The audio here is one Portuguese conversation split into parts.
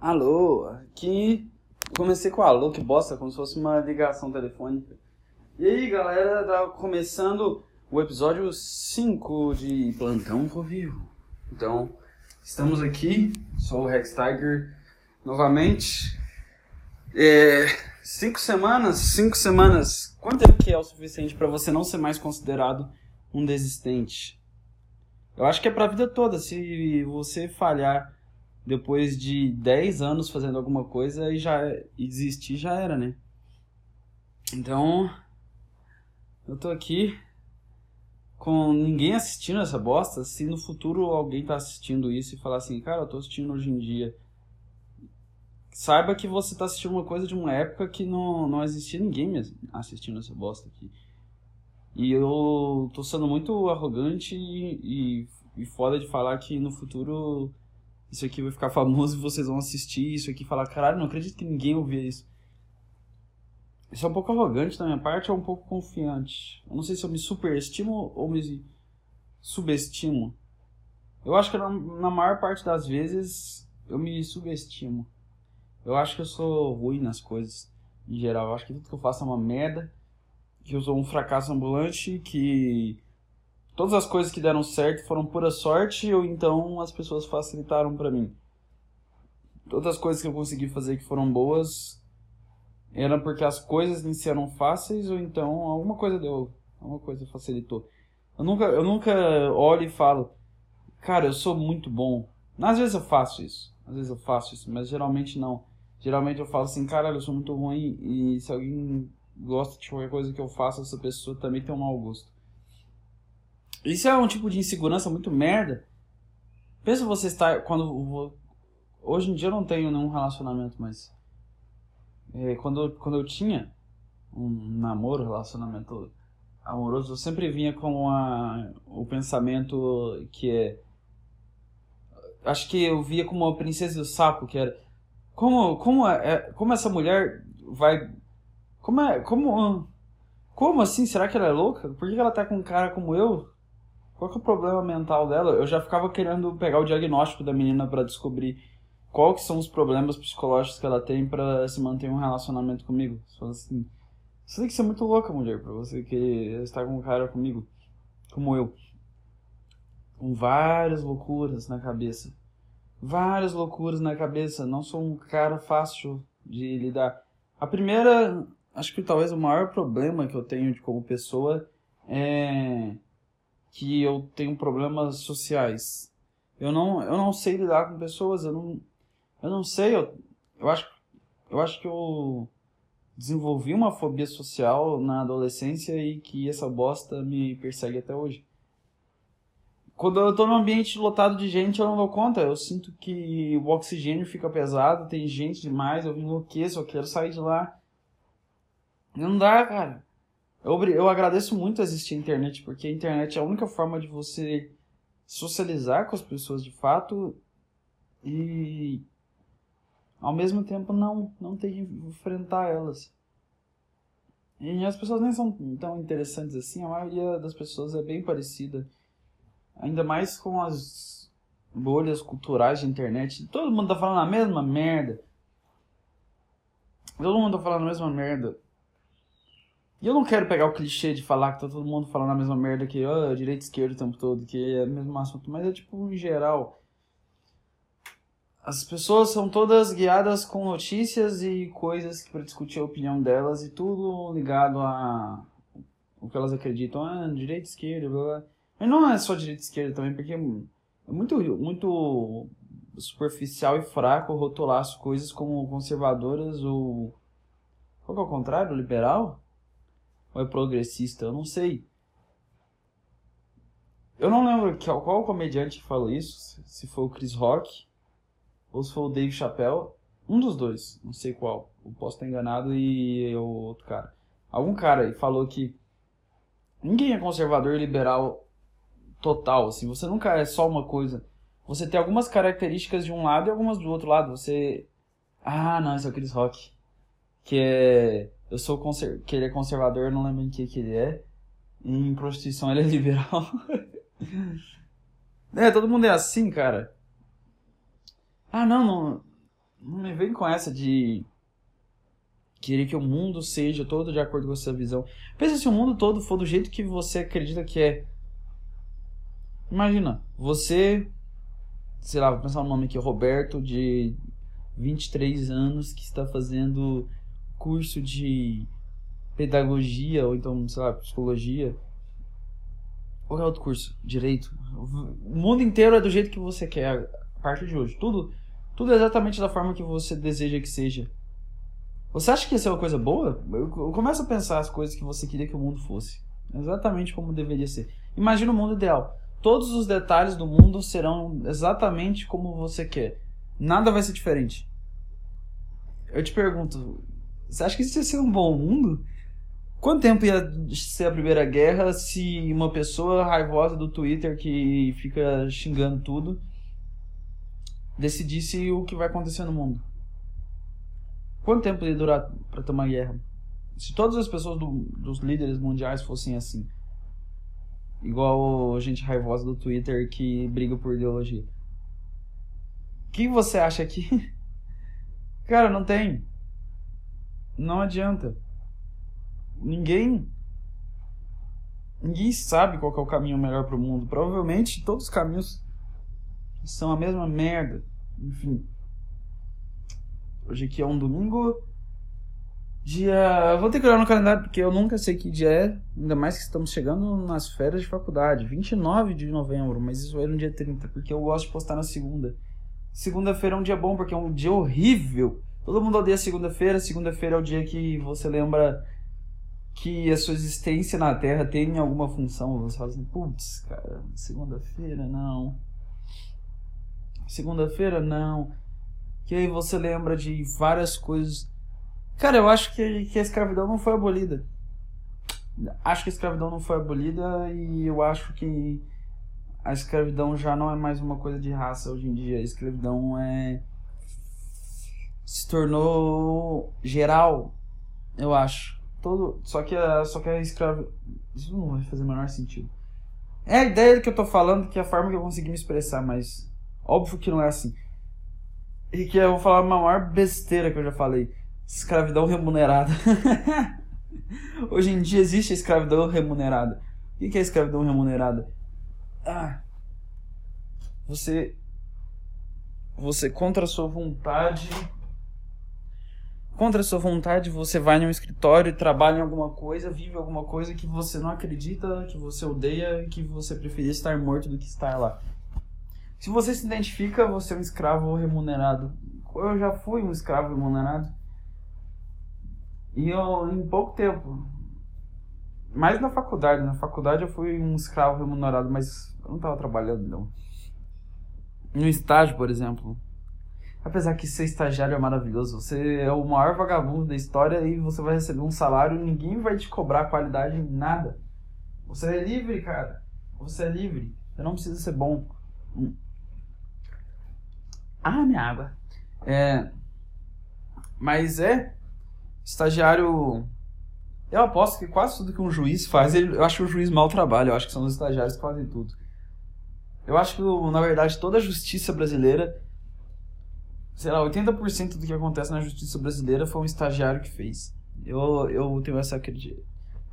Alô, aqui comecei com alô, que bosta, como se fosse uma ligação telefônica. E aí, galera, tá começando o episódio 5 de Plantão Vivo. Então, estamos aqui, sou o Rex Tiger novamente. É, cinco semanas, cinco semanas, quanto tempo que é o suficiente para você não ser mais considerado um desistente? Eu acho que é pra vida toda, se você falhar depois de 10 anos fazendo alguma coisa e já e desistir já era, né? Então, eu tô aqui com ninguém assistindo essa bosta, se no futuro alguém tá assistindo isso e falar assim, cara, eu tô assistindo hoje em dia, saiba que você tá assistindo uma coisa de uma época que não, não existia ninguém assistindo essa bosta aqui. E eu tô sendo muito arrogante e, e, e foda de falar que no futuro isso aqui vai ficar famoso e vocês vão assistir isso aqui e falar, caralho, não acredito que ninguém ouvia isso. Isso é um pouco arrogante da minha parte ou um pouco confiante. Eu não sei se eu me superestimo ou me subestimo. Eu acho que na, maior parte das vezes eu me subestimo. Eu acho que eu sou ruim nas coisas, em geral. Eu acho que tudo que eu faço é uma merda. Que eu sou um fracasso ambulante, que todas as coisas que deram certo foram pura sorte ou então as pessoas facilitaram para mim. Todas as coisas que eu consegui fazer que foram boas eram porque as coisas em eram fáceis ou então alguma coisa deu, alguma coisa facilitou. Eu nunca, eu nunca olho e falo, cara, eu sou muito bom. Às vezes eu faço isso, às vezes eu faço isso, mas geralmente não. Geralmente eu falo assim, cara, eu sou muito ruim e se alguém gosta de qualquer coisa que eu faço, essa pessoa também tem um mau gosto. Isso é um tipo de insegurança muito merda. Pensa você estar. Quando. Hoje em dia eu não tenho nenhum relacionamento, mas. É, quando, quando eu tinha um namoro, relacionamento amoroso, eu sempre vinha com a, o pensamento que é. Acho que eu via como uma princesa do sapo, que era. Como, como, é, como essa mulher vai. Como é. Como. Como assim? Será que ela é louca? Por que ela tá com um cara como eu? Qual que é o problema mental dela? Eu já ficava querendo pegar o diagnóstico da menina para descobrir qual que são os problemas psicológicos que ela tem para se manter um relacionamento comigo. Só assim, você tem que ser muito louca, mulher, pra você querer estar com um cara comigo, como eu. Com várias loucuras na cabeça. Várias loucuras na cabeça. Não sou um cara fácil de lidar. A primeira, acho que talvez o maior problema que eu tenho como pessoa é que eu tenho problemas sociais. Eu não, eu não sei lidar com pessoas, eu não, eu não sei, eu, eu acho, eu acho que eu desenvolvi uma fobia social na adolescência e que essa bosta me persegue até hoje. Quando eu tô num ambiente lotado de gente, eu não dou conta. Eu sinto que o oxigênio fica pesado, tem gente demais, eu enlouqueço, eu quero sair de lá. Não dá, cara. Eu, eu agradeço muito existir a internet, porque a internet é a única forma de você socializar com as pessoas de fato e ao mesmo tempo não, não ter que enfrentar elas. E as pessoas nem são tão interessantes assim, a maioria das pessoas é bem parecida. Ainda mais com as bolhas culturais de internet. Todo mundo tá falando a mesma merda. Todo mundo tá falando a mesma merda. E eu não quero pegar o clichê de falar que tá todo mundo falando a mesma merda que oh, direita e esquerda o tempo todo, que é o mesmo assunto, mas é tipo em geral. As pessoas são todas guiadas com notícias e coisas para discutir a opinião delas e tudo ligado a o que elas acreditam, ah, direita e esquerda, blá, blá. Mas não é só direita e esquerda também, porque é muito, muito superficial e fraco rotular as coisas como conservadoras ou. Qual que é o contrário? Liberal? Ou é progressista, eu não sei. Eu não lembro qual, qual comediante falou isso, se foi o Chris Rock ou se foi o Dave Chappelle, um dos dois, não sei qual, eu posso estar enganado e o outro cara. Algum cara aí falou que ninguém é conservador liberal total, assim, você nunca é só uma coisa. Você tem algumas características de um lado e algumas do outro lado. Você. Ah, não, esse é o Chris Rock. Que é eu sou conser... que ele é conservador, não lembro em que que ele é. Em prostituição ele é liberal. é, todo mundo é assim, cara. Ah, não, não. Não me vem com essa de querer que o mundo seja todo de acordo com a sua visão. Pensa se o mundo todo for do jeito que você acredita que é. Imagina, você, sei lá, vou pensar um nome aqui, Roberto, de 23 anos, que está fazendo curso de pedagogia, ou então, sei lá, psicologia. É outro curso? Direito. O mundo inteiro é do jeito que você quer a partir de hoje. Tudo, tudo é exatamente da forma que você deseja que seja. Você acha que isso é uma coisa boa? Eu, eu começo a pensar as coisas que você queria que o mundo fosse. Exatamente como deveria ser. Imagina o mundo ideal. Todos os detalhes do mundo serão exatamente como você quer. Nada vai ser diferente. Eu te pergunto, você acha que isso ia ser um bom mundo? Quanto tempo ia ser a Primeira Guerra se uma pessoa raivosa do Twitter que fica xingando tudo decidisse o que vai acontecer no mundo? Quanto tempo ia durar para ter uma guerra? Se todas as pessoas do, dos líderes mundiais fossem assim, igual gente raivosa do Twitter que briga por ideologia, o que você acha que. Cara, não tem. Não adianta. Ninguém. Ninguém sabe qual é o caminho melhor para o mundo. Provavelmente todos os caminhos são a mesma merda. Enfim. Hoje aqui é um domingo. Dia. Vou ter que olhar no calendário porque eu nunca sei que dia é. Ainda mais que estamos chegando nas férias de faculdade. 29 de novembro, mas isso é no dia 30, porque eu gosto de postar na segunda. Segunda-feira é um dia bom porque é um dia horrível. Todo mundo odeia segunda-feira. Segunda-feira é o dia que você lembra que a sua existência na Terra tem alguma função. Você fala assim, putz, cara, segunda-feira não. Segunda-feira não que aí você lembra de várias coisas. Cara, eu acho que, que a escravidão não foi abolida. Acho que a escravidão não foi abolida e eu acho que a escravidão já não é mais uma coisa de raça hoje em dia. A escravidão é. Se tornou geral, eu acho. Todo, só que a, só que a escravidão. Isso não vai fazer o menor sentido. É a ideia que eu tô falando, que é a forma que eu consegui me expressar, mas óbvio que não é assim. E que eu vou falar a maior besteira que eu já falei. Escravidão remunerada. Hoje em dia existe a escravidão remunerada. O que é escravidão remunerada? Ah, você, você contra a sua vontade, contra a sua vontade, você vai num escritório e trabalha em alguma coisa, vive alguma coisa que você não acredita, que você odeia, que você preferia estar morto do que estar lá. Se você se identifica, você é um escravo remunerado. Eu já fui um escravo remunerado. E eu, em pouco tempo, mais na faculdade, na faculdade eu fui um escravo remunerado, mas eu não estava trabalhando não. No estágio, por exemplo. Apesar que ser estagiário é maravilhoso, você é o maior vagabundo da história e você vai receber um salário ninguém vai te cobrar qualidade em nada. Você é livre, cara. Você é livre. Você não precisa ser bom. Ah, minha água. É. Mas é. Estagiário. Eu aposto que quase tudo que um juiz faz, ele, eu acho que o juiz mal trabalha. Eu acho que são os estagiários que fazem tudo. Eu acho que, na verdade, toda a justiça brasileira. Sei lá, 80% do que acontece na justiça brasileira foi um estagiário que fez. Eu, eu tenho essa acredita.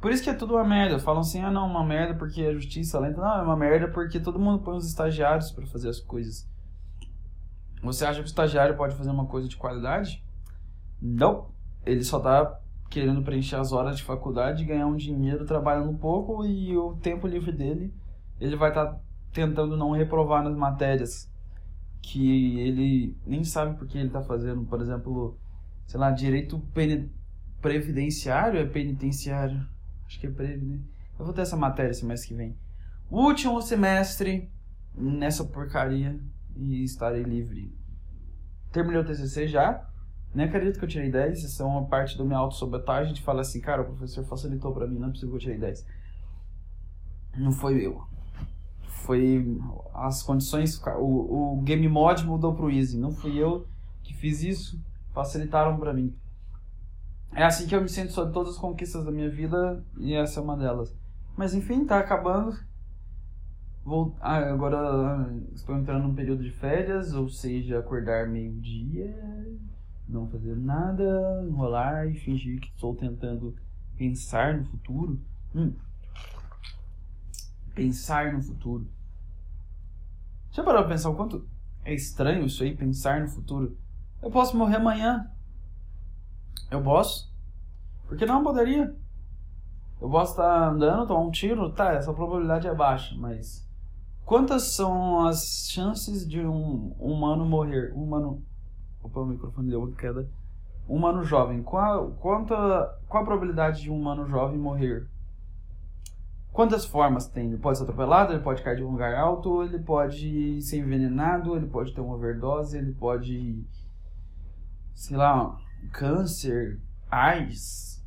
Por isso que é tudo uma merda. Falam assim, ah não, uma merda porque a justiça lenta. Não, é uma merda porque todo mundo põe os estagiários para fazer as coisas. Você acha que o estagiário pode fazer uma coisa de qualidade? Não. Ele só está querendo preencher as horas de faculdade, ganhar um dinheiro trabalhando um pouco e o tempo livre dele ele vai estar tá tentando não reprovar nas matérias que ele nem sabe por que ele está fazendo. Por exemplo, sei lá, direito previdenciário é penitenciário. Acho que é previdenciário. Eu vou ter essa matéria semestre que vem. Último semestre nessa porcaria e estarei livre. Terminei o TCC já, nem acredito que eu tirei 10, isso é uma parte da minha auto-sabotagem de falar assim, cara, o professor facilitou para mim, não é possível que eu tirei 10. Não foi eu. Foi as condições, o, o game mod mudou pro easy, não fui eu que fiz isso, facilitaram para mim. É assim que eu me sinto sobre todas as conquistas da minha vida e essa é uma delas. Mas enfim, tá acabando. Vou, agora estou entrando num período de férias, ou seja, acordar meio-dia não fazer nada, enrolar e fingir que estou tentando pensar no futuro. Hum. Pensar no futuro. Já parou pra pensar o quanto é estranho isso aí, pensar no futuro? Eu posso morrer amanhã. Eu posso. Porque não poderia. Eu posso estar andando, tomar um tiro, tá, essa probabilidade é baixa, mas quantas são as chances de um humano morrer? Um humano. Opa, o microfone deu uma queda. Um humano jovem. Qual, quanta, qual a probabilidade de um humano jovem morrer? Quantas formas tem? Ele pode ser atropelado, ele pode cair de um lugar alto, ele pode ser envenenado, ele pode ter uma overdose, ele pode. sei lá, câncer, AIDS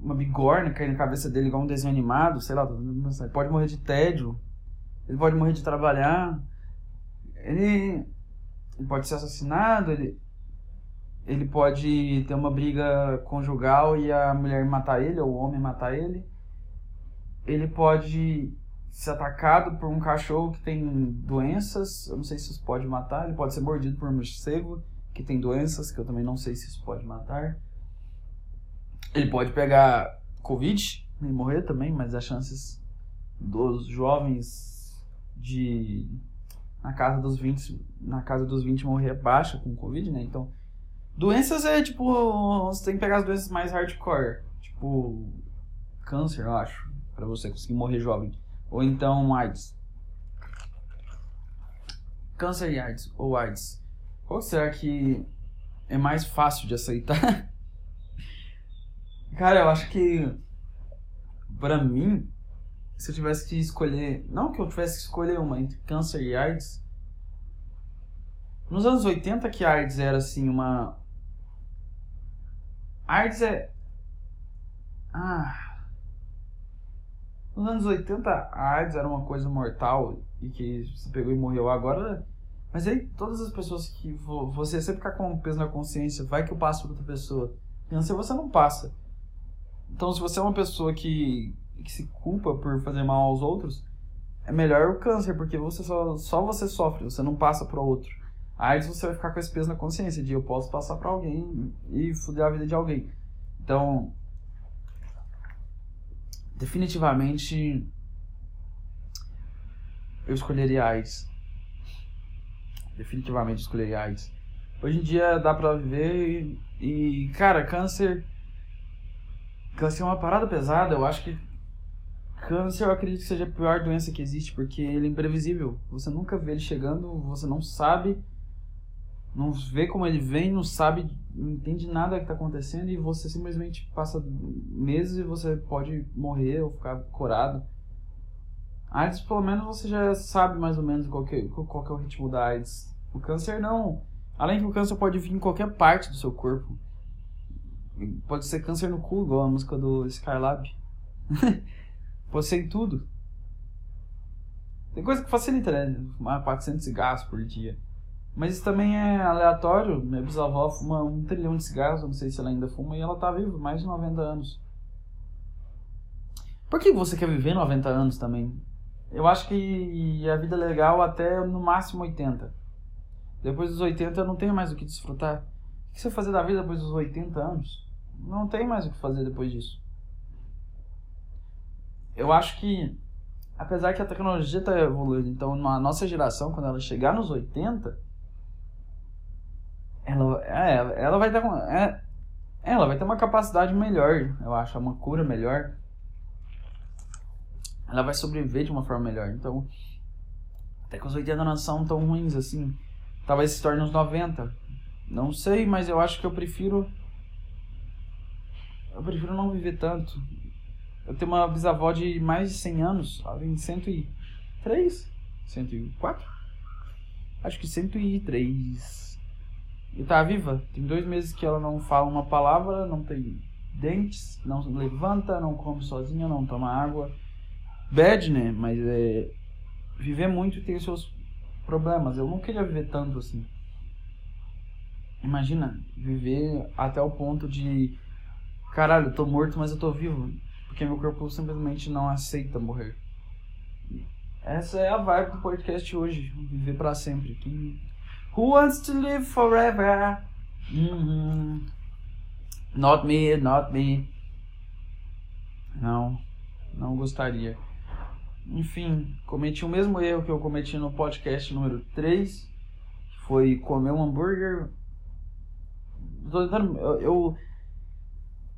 uma bigorna cair na cabeça dele igual um desenho animado, sei lá, ele pode morrer de tédio, ele pode morrer de trabalhar, ele, ele pode ser assassinado, ele, ele pode ter uma briga conjugal e a mulher matar ele, ou o homem matar ele, ele pode ser atacado por um cachorro que tem doenças, eu não sei se isso pode matar, ele pode ser mordido por um morcego que tem doenças, que eu também não sei se isso pode matar. Ele pode pegar Covid e morrer também, mas as chances dos jovens de na casa dos 20, na casa dos 20 morrer é baixa com Covid, né? Então, doenças é tipo, você tem que pegar as doenças mais hardcore, tipo câncer, eu acho, para você conseguir morrer jovem, ou então AIDS. Câncer e AIDS ou AIDS. Qual será que é mais fácil de aceitar? Cara, eu acho que para mim, se eu tivesse que escolher, não que eu tivesse que escolher uma entre câncer e AIDS, nos anos 80 que AIDS era assim uma AIDS é ah nos anos 80 a AIDS era uma coisa mortal e que você pegou e morreu agora mas aí todas as pessoas que você sempre ficar com peso na consciência vai que eu passo para outra pessoa câncer você não passa então, se você é uma pessoa que, que se culpa por fazer mal aos outros, é melhor o câncer, porque você só, só você sofre, você não passa para outro. AIDS você vai ficar com esse peso na consciência de eu posso passar para alguém e foder a vida de alguém. Então, definitivamente eu escolheria AIDS. Definitivamente escolheria AIDS. Hoje em dia dá pra viver e, e cara, câncer Câncer é uma parada pesada, eu acho que câncer eu acredito que seja a pior doença que existe, porque ele é imprevisível. Você nunca vê ele chegando, você não sabe, não vê como ele vem, não sabe, não entende nada que está acontecendo e você simplesmente passa meses e você pode morrer ou ficar curado. AIDS, pelo menos você já sabe mais ou menos qual que, é, qual que é o ritmo da AIDS. O câncer não. Além que o câncer pode vir em qualquer parte do seu corpo. Pode ser câncer no cu, igual a música do Skylab. Pode ser em tudo. Tem coisa que facilita, né? Fumar 400 cigarros por dia. Mas isso também é aleatório. Minha bisavó fuma um trilhão de cigarros, não sei se ela ainda fuma, e ela tá viva, mais de 90 anos. Por que você quer viver 90 anos também? Eu acho que a vida é legal até no máximo 80. Depois dos 80 eu não tenho mais o que desfrutar. O que você fazer da vida depois dos 80 anos? não tem mais o que fazer depois disso. Eu acho que, apesar que a tecnologia está evoluindo, então na nossa geração, quando ela chegar nos 80, ela, é, ela vai ter uma, é, ela vai ter uma capacidade melhor, eu acho, uma cura melhor. Ela vai sobreviver de uma forma melhor. Então, até que os 80 não são tão ruins assim. Talvez se torne uns 90. Não sei, mas eu acho que eu prefiro eu prefiro não viver tanto. Eu tenho uma bisavó de mais de 100 anos, ela tem 103, 104? Acho que 103. E tá viva. Tem dois meses que ela não fala uma palavra, não tem dentes, não levanta, não come sozinha, não toma água. Bad, né? Mas é. Viver muito tem seus problemas. Eu não queria viver tanto assim. Imagina, viver até o ponto de caralho, eu tô morto, mas eu tô vivo. Porque meu corpo simplesmente não aceita morrer. Essa é a vibe do podcast hoje. Viver para sempre. Who wants to live forever? Uhum. Not me, not me. Não, não gostaria. Enfim, cometi o mesmo erro que eu cometi no podcast número 3, que foi comer um hambúrguer. Eu, eu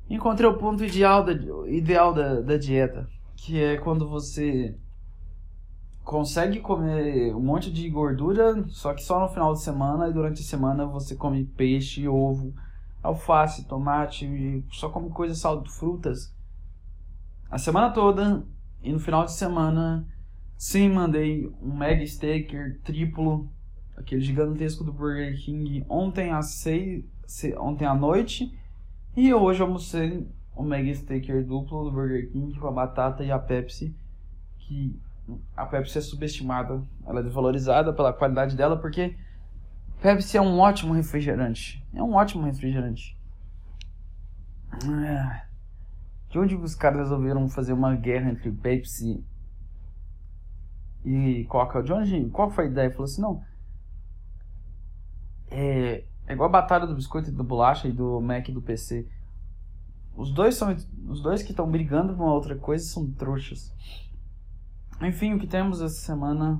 encontrei o ponto ideal da, ideal da, da dieta, que é quando você consegue comer um monte de gordura, só que só no final de semana, e durante a semana você come peixe, ovo, alface, tomate, só come coisas saldo, frutas. A semana toda, e no final de semana, sim, mandei um Mega Staker triplo, aquele gigantesco do Burger King, ontem às seis, ontem à noite, e hoje almocei um Mega Staker duplo do Burger King com a batata e a Pepsi, que a Pepsi é subestimada, ela é desvalorizada pela qualidade dela, porque Pepsi é um ótimo refrigerante. É um ótimo refrigerante. É. De onde os caras resolveram fazer uma guerra entre Pepsi e Coca? De onde, qual foi a ideia? Falou assim, não. É, é igual a batalha do biscoito e do bolacha e do Mac e do PC. Os dois são os dois que estão brigando por uma outra coisa são trouxas. Enfim, o que temos essa semana?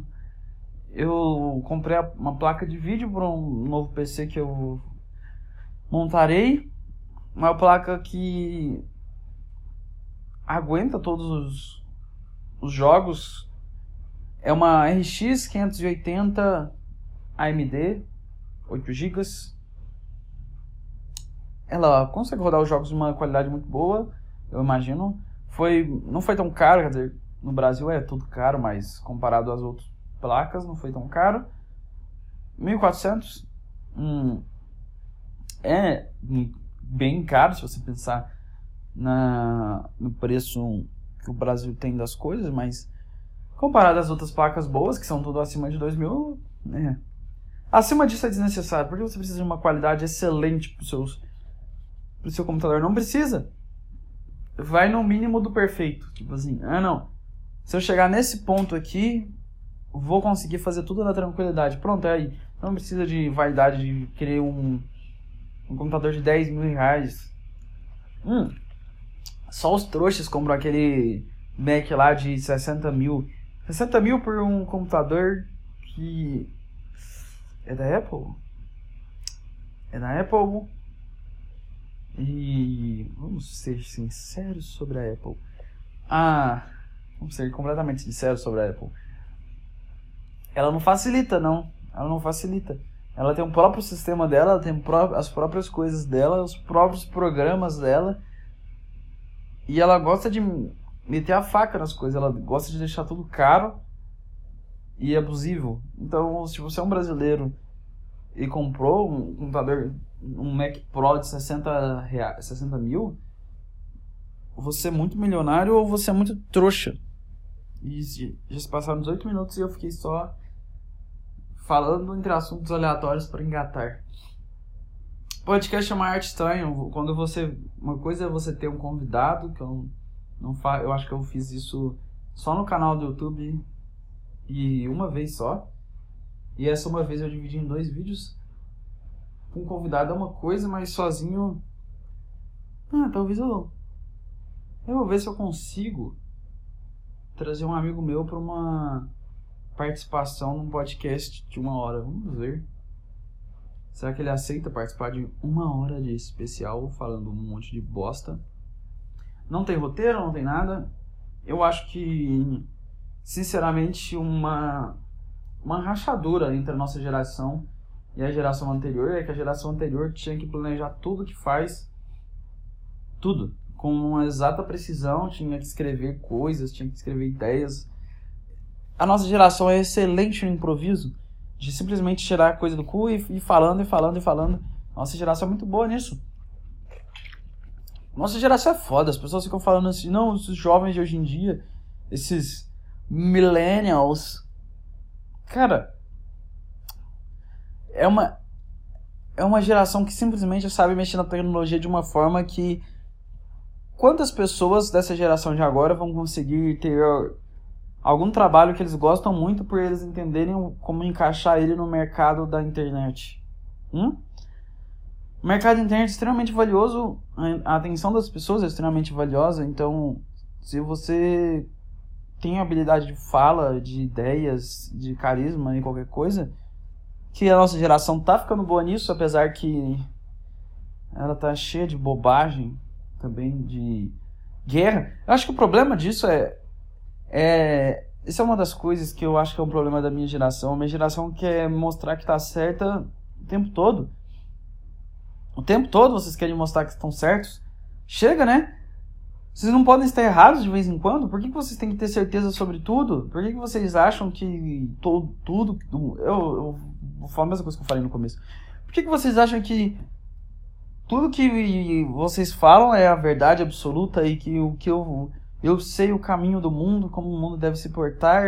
Eu comprei uma placa de vídeo para um novo PC que eu montarei. Uma placa que aguenta todos os, os jogos. É uma RX 580 AMD, 8 GB. Ela consegue rodar os jogos de uma qualidade muito boa, eu imagino. Foi, não foi tão caro, quer dizer, no Brasil é tudo caro, mas comparado às outras placas não foi tão caro. 1400 hum, é bem caro se você pensar na, no preço que o Brasil tem das coisas, mas comparado às outras placas boas, que são tudo acima de 2000, né? Acima disso é desnecessário, porque você precisa de uma qualidade excelente para o seu computador. Não precisa. Vai no mínimo do perfeito. Tipo assim, ah não, se eu chegar nesse ponto aqui, vou conseguir fazer tudo na tranquilidade. Pronto, é aí. Não precisa de vaidade de querer um, um computador de 10 mil reais. Hum, só os trouxas compram aquele Mac lá de 60 mil. 60 mil por um computador que é da Apple. É da Apple. E vamos ser sinceros sobre a Apple. Ah, Vamos ser completamente sinceros sobre a Apple. Ela não facilita, não. Ela não facilita. Ela tem o próprio sistema dela, ela tem as próprias coisas dela, os próprios programas dela. E ela gosta de meter a faca nas coisas, ela gosta de deixar tudo caro e abusivo. Então, se você é um brasileiro e comprou um computador, um Mac Pro de 60, reais, 60 mil, você é muito milionário ou você é muito trouxa. E já se passaram 18 minutos e eu fiquei só falando entre assuntos aleatórios para engatar. Podcast é uma arte estranha. Quando você. Uma coisa é você ter um convidado, que eu não fa, Eu acho que eu fiz isso só no canal do YouTube e uma vez só. E essa uma vez eu dividi em dois vídeos. Com um convidado é uma coisa, mas sozinho. Ah, talvez eu. Eu vou ver se eu consigo trazer um amigo meu para uma participação num podcast de uma hora. Vamos ver. Será que ele aceita participar de uma hora de especial falando um monte de bosta? Não tem roteiro, não tem nada. Eu acho que, sinceramente, uma, uma rachadura entre a nossa geração e a geração anterior é que a geração anterior tinha que planejar tudo que faz. Tudo com uma exata precisão, tinha que escrever coisas, tinha que escrever ideias. A nossa geração é excelente no improviso, de simplesmente tirar a coisa do cu e ir falando e falando e falando. Nossa geração é muito boa nisso. Nossa geração é foda, as pessoas ficam falando assim, não, os jovens de hoje em dia, esses millennials. Cara, é uma é uma geração que simplesmente sabe mexer na tecnologia de uma forma que quantas pessoas dessa geração de agora vão conseguir ter algum trabalho que eles gostam muito por eles entenderem como encaixar ele no mercado da internet? Hum? O mercado internet é extremamente valioso, a atenção das pessoas é extremamente valiosa, então se você tem habilidade de fala, de ideias, de carisma e qualquer coisa, que a nossa geração tá ficando boa nisso, apesar que ela tá cheia de bobagem também, de guerra. Eu acho que o problema disso é. é isso é uma das coisas que eu acho que é um problema da minha geração. A minha geração quer mostrar que tá certa o tempo todo. O tempo todo vocês querem mostrar que estão certos. Chega, né? Vocês não podem estar errados de vez em quando? Por que, que vocês têm que ter certeza sobre tudo? Por que, que vocês acham que todo, tudo. Eu, eu vou falar a mesma coisa que eu falei no começo. Por que, que vocês acham que tudo que vocês falam é a verdade absoluta e que o que eu eu sei o caminho do mundo, como o mundo deve se portar.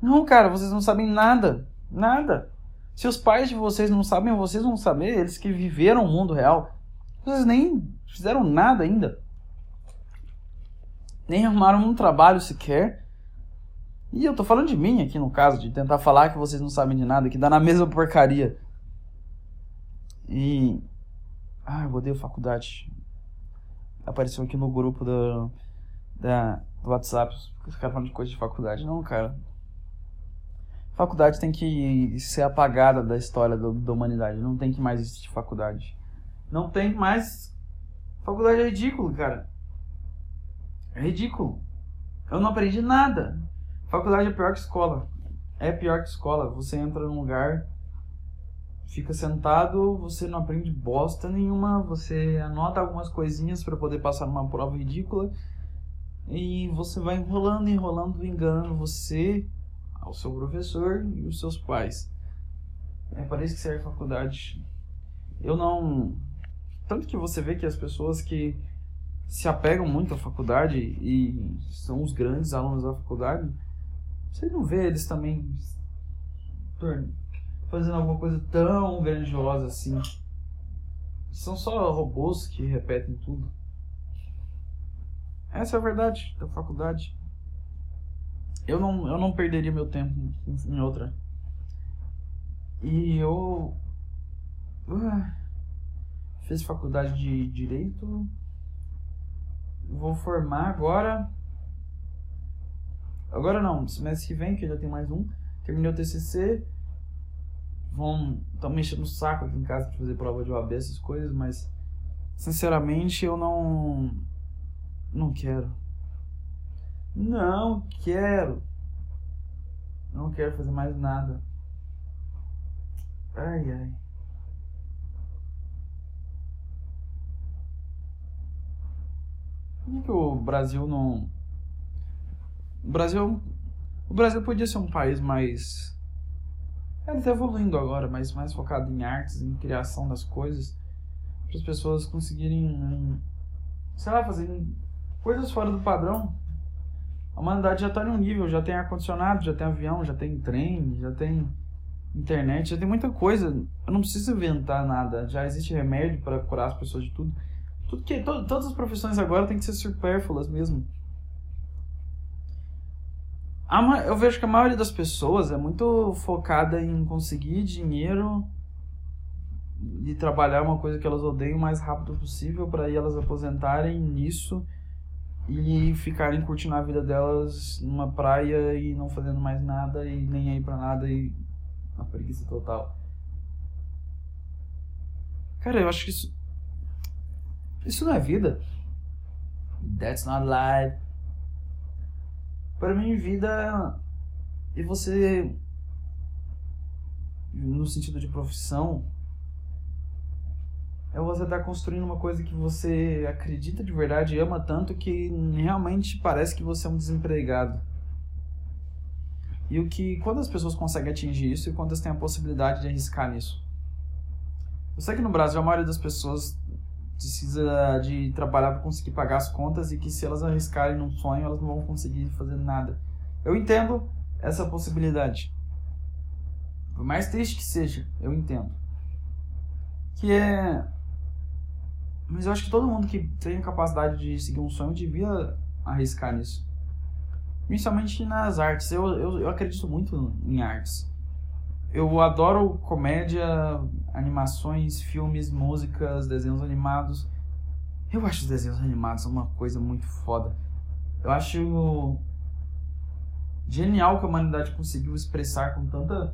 Não, cara, vocês não sabem nada. Nada. Se os pais de vocês não sabem, vocês vão saber, eles que viveram o mundo real. Vocês nem fizeram nada ainda. Nem arrumaram um trabalho sequer. E eu tô falando de mim aqui no caso, de tentar falar que vocês não sabem de nada, que dá na mesma porcaria. E ah, eu odeio faculdade. Apareceu aqui no grupo do, da, do WhatsApp. Os caras falando de coisa de faculdade. Não, cara. Faculdade tem que ser apagada da história do, da humanidade. Não tem que mais existir faculdade. Não tem mais. Faculdade é ridículo, cara. É ridículo. Eu não aprendi nada. Faculdade é pior que escola. É pior que escola. Você entra num lugar fica sentado, você não aprende bosta nenhuma, você anota algumas coisinhas para poder passar numa prova ridícula e você vai enrolando, enrolando, enganando você, ao seu professor e os seus pais. É para isso que serve a faculdade. Eu não. Tanto que você vê que as pessoas que se apegam muito à faculdade e são os grandes alunos da faculdade, você não vê eles também fazendo alguma coisa tão grandiosa assim. São só robôs que repetem tudo. Essa é a verdade da faculdade. Eu não, eu não perderia meu tempo em outra. E eu. Uh, fiz faculdade de Direito. Vou formar agora. Agora não, semestre que vem, que já tem mais um. Terminei o TCC vão estão mexendo no saco aqui em casa de fazer prova de OAB, essas coisas, mas sinceramente eu não não quero. Não quero. Não quero fazer mais nada. Ai ai. Por que, que o Brasil não. O Brasil. O Brasil podia ser um país mais ele está evoluindo agora, mas mais focado em artes, em criação das coisas, para as pessoas conseguirem, sei lá, fazer coisas fora do padrão. A humanidade já está em um nível, já tem ar-condicionado, já tem avião, já tem trem, já tem internet, já tem muita coisa. Eu não preciso inventar nada, já existe remédio para curar as pessoas de tudo. tudo que to, Todas as profissões agora têm que ser supérfluas mesmo eu vejo que a maioria das pessoas é muito focada em conseguir dinheiro e trabalhar uma coisa que elas odeiam o mais rápido possível para elas aposentarem nisso e ficarem curtindo a vida delas numa praia e não fazendo mais nada e nem aí para nada e uma preguiça total. Cara, eu acho que isso isso não é vida. That's not life. Para mim, vida e você no sentido de profissão é você estar tá construindo uma coisa que você acredita de verdade, ama tanto que realmente parece que você é um desempregado. E o que quantas pessoas conseguem atingir isso e quantas têm a possibilidade de arriscar nisso? Eu sei que no Brasil a maioria das pessoas precisa de trabalhar para conseguir pagar as contas e que se elas arriscarem num sonho, elas não vão conseguir fazer nada. Eu entendo essa possibilidade. Por mais triste que seja, eu entendo. Que é. Mas eu acho que todo mundo que tem capacidade de seguir um sonho devia arriscar nisso. Principalmente nas artes. Eu, eu, eu acredito muito em artes. Eu adoro comédia, animações, filmes, músicas, desenhos animados. Eu acho os desenhos animados uma coisa muito foda. Eu acho genial que a humanidade conseguiu expressar com tanta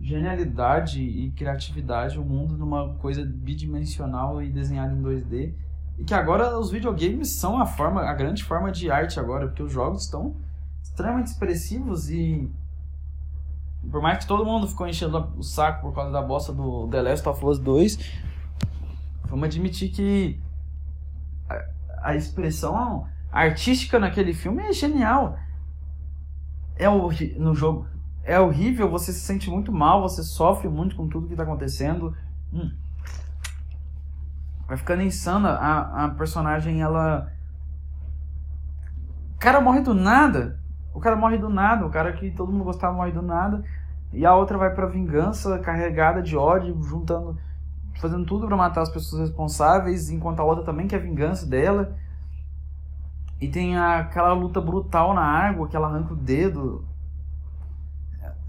genialidade e criatividade o mundo numa coisa bidimensional e desenhada em 2D. E que agora os videogames são a forma, a grande forma de arte agora, porque os jogos estão extremamente expressivos e por mais que todo mundo ficou enchendo o saco por causa da bosta do The Last of Us 2, vamos admitir que a, a expressão artística naquele filme é genial. É no jogo é horrível, você se sente muito mal, você sofre muito com tudo que está acontecendo. Hum. Vai ficando insana a, a personagem, ela. O cara morre do nada. O cara morre do nada. O cara que todo mundo gostava morre do nada. E a outra vai pra vingança, carregada de ódio, juntando. Fazendo tudo para matar as pessoas responsáveis, enquanto a outra também quer vingança dela. E tem aquela luta brutal na água, que ela arranca o dedo.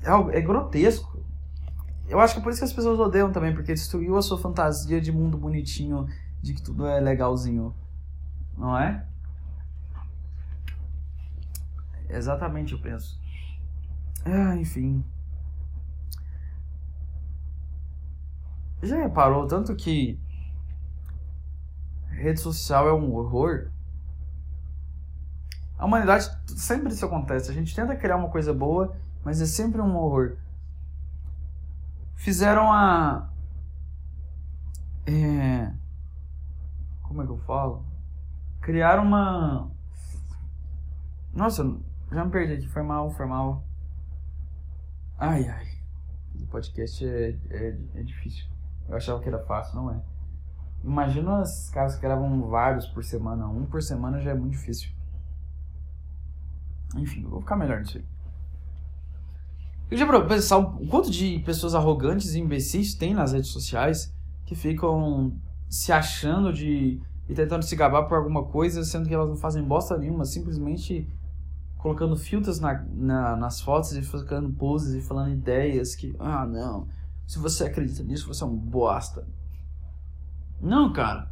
É, é grotesco. Eu acho que é por isso que as pessoas odeiam também, porque destruiu a sua fantasia de mundo bonitinho, de que tudo é legalzinho. Não é? Exatamente, eu penso. Ah, enfim. Já reparou tanto que rede social é um horror? A humanidade sempre isso acontece. A gente tenta criar uma coisa boa, mas é sempre um horror fizeram a. É, como é que eu falo? Criaram uma. Nossa, já me perdi aqui, foi mal. Ai, ai. O podcast é, é, é difícil. Eu achava que era fácil, não é. Imagina os caras que gravam vários por semana. Um por semana já é muito difícil. Enfim, vou ficar melhor nisso aí. Eu já para pensar o quanto de pessoas arrogantes e imbecis tem nas redes sociais que ficam se achando de e tentando se gabar por alguma coisa, sendo que elas não fazem bosta nenhuma, simplesmente colocando filtros na, na, nas fotos e fazendo poses e falando ideias que, ah, não, se você acredita nisso, você é um bosta. Não, cara.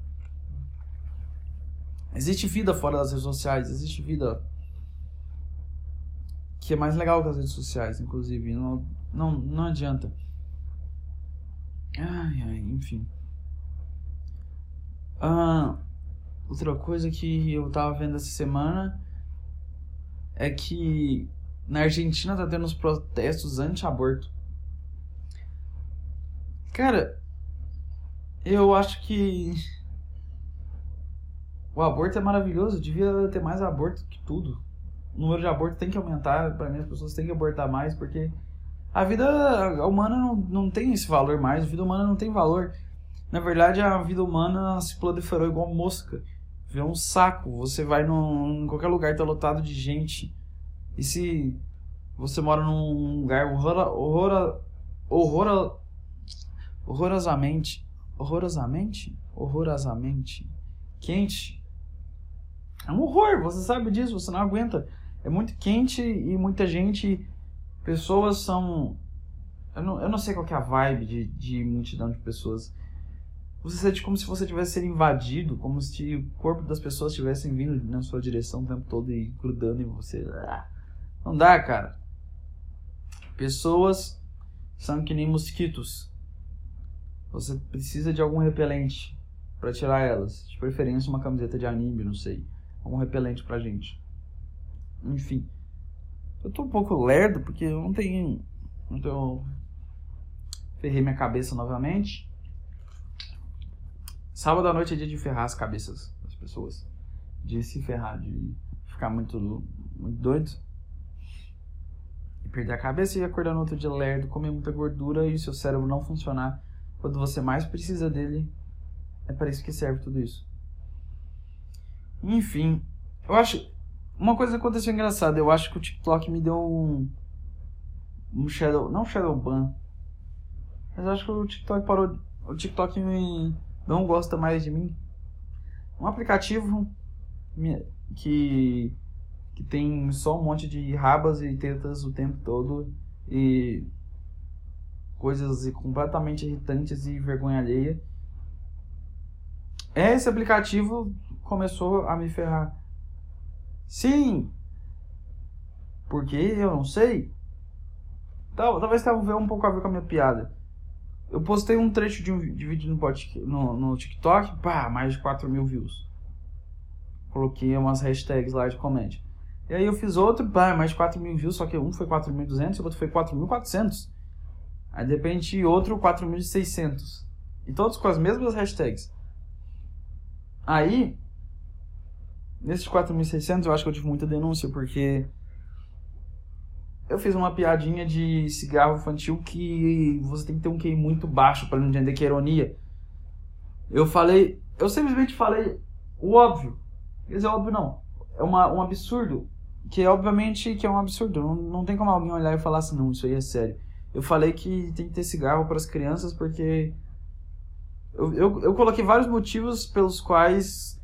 Existe vida fora das redes sociais, existe vida que é mais legal que as redes sociais, inclusive. Não, não, não adianta. Ai, ai, enfim. Ah, outra coisa que eu tava vendo essa semana é que na Argentina tá tendo uns protestos anti-aborto. Cara, eu acho que o aborto é maravilhoso, devia ter mais aborto que tudo o número de abortos tem que aumentar, para mim as pessoas têm que abortar mais, porque a vida humana não, não tem esse valor mais, a vida humana não tem valor. Na verdade, a vida humana se proliferou igual mosca. Virou um saco. Você vai num, em qualquer lugar, tá lotado de gente. E se você mora num lugar horror, horror, horror, horrorosamente, horrorosamente, horrorosamente quente, é um horror. Você sabe disso, você não aguenta é muito quente e muita gente. Pessoas são. Eu não, eu não sei qual é a vibe de, de multidão de pessoas. Você sente como se você tivesse sendo invadido, como se o corpo das pessoas estivessem vindo na sua direção o tempo todo e grudando em você. Ah, não dá, cara. Pessoas são que nem mosquitos. Você precisa de algum repelente para tirar elas. De preferência uma camiseta de anime, não sei. Algum repelente pra gente. Enfim. Eu tô um pouco lerdo porque eu não tenho. Então. Ferrei minha cabeça novamente. Sábado à noite é dia de ferrar as cabeças das pessoas. De se ferrar, de ficar muito, muito doido. E perder a cabeça e acordar no outro dia lerdo, comer muita gordura e o seu cérebro não funcionar quando você mais precisa dele. É para isso que serve tudo isso. Enfim, eu acho uma coisa aconteceu engraçada, eu acho que o TikTok me deu um. Um shadow. Não shadow ban. Mas eu acho que o TikTok parou. O TikTok me, não gosta mais de mim. Um aplicativo que. que tem só um monte de rabas e tetas o tempo todo. E. coisas completamente irritantes e vergonha alheia. Esse aplicativo começou a me ferrar. Sim! Porque eu não sei. Talvez tenha um pouco a ver com a minha piada. Eu postei um trecho de um de vídeo no, no, no TikTok, pá, mais de 4 mil views. Coloquei umas hashtags lá de comédia. E aí eu fiz outro, pá, mais de 4 mil views, só que um foi 4.200 e o outro foi 4.400. Aí de repente outro 4.600. E todos com as mesmas hashtags. Aí, nesses 4.600 eu acho que eu tive muita denúncia, porque eu fiz uma piadinha de cigarro infantil que você tem que ter um QI muito baixo para não entender que é ironia. Eu falei, eu simplesmente falei o óbvio. Quer dizer, óbvio não. É uma, um absurdo. Que obviamente que é um absurdo. Não, não tem como alguém olhar e falar assim, não, isso aí é sério. Eu falei que tem que ter cigarro para as crianças porque. Eu, eu, eu coloquei vários motivos pelos quais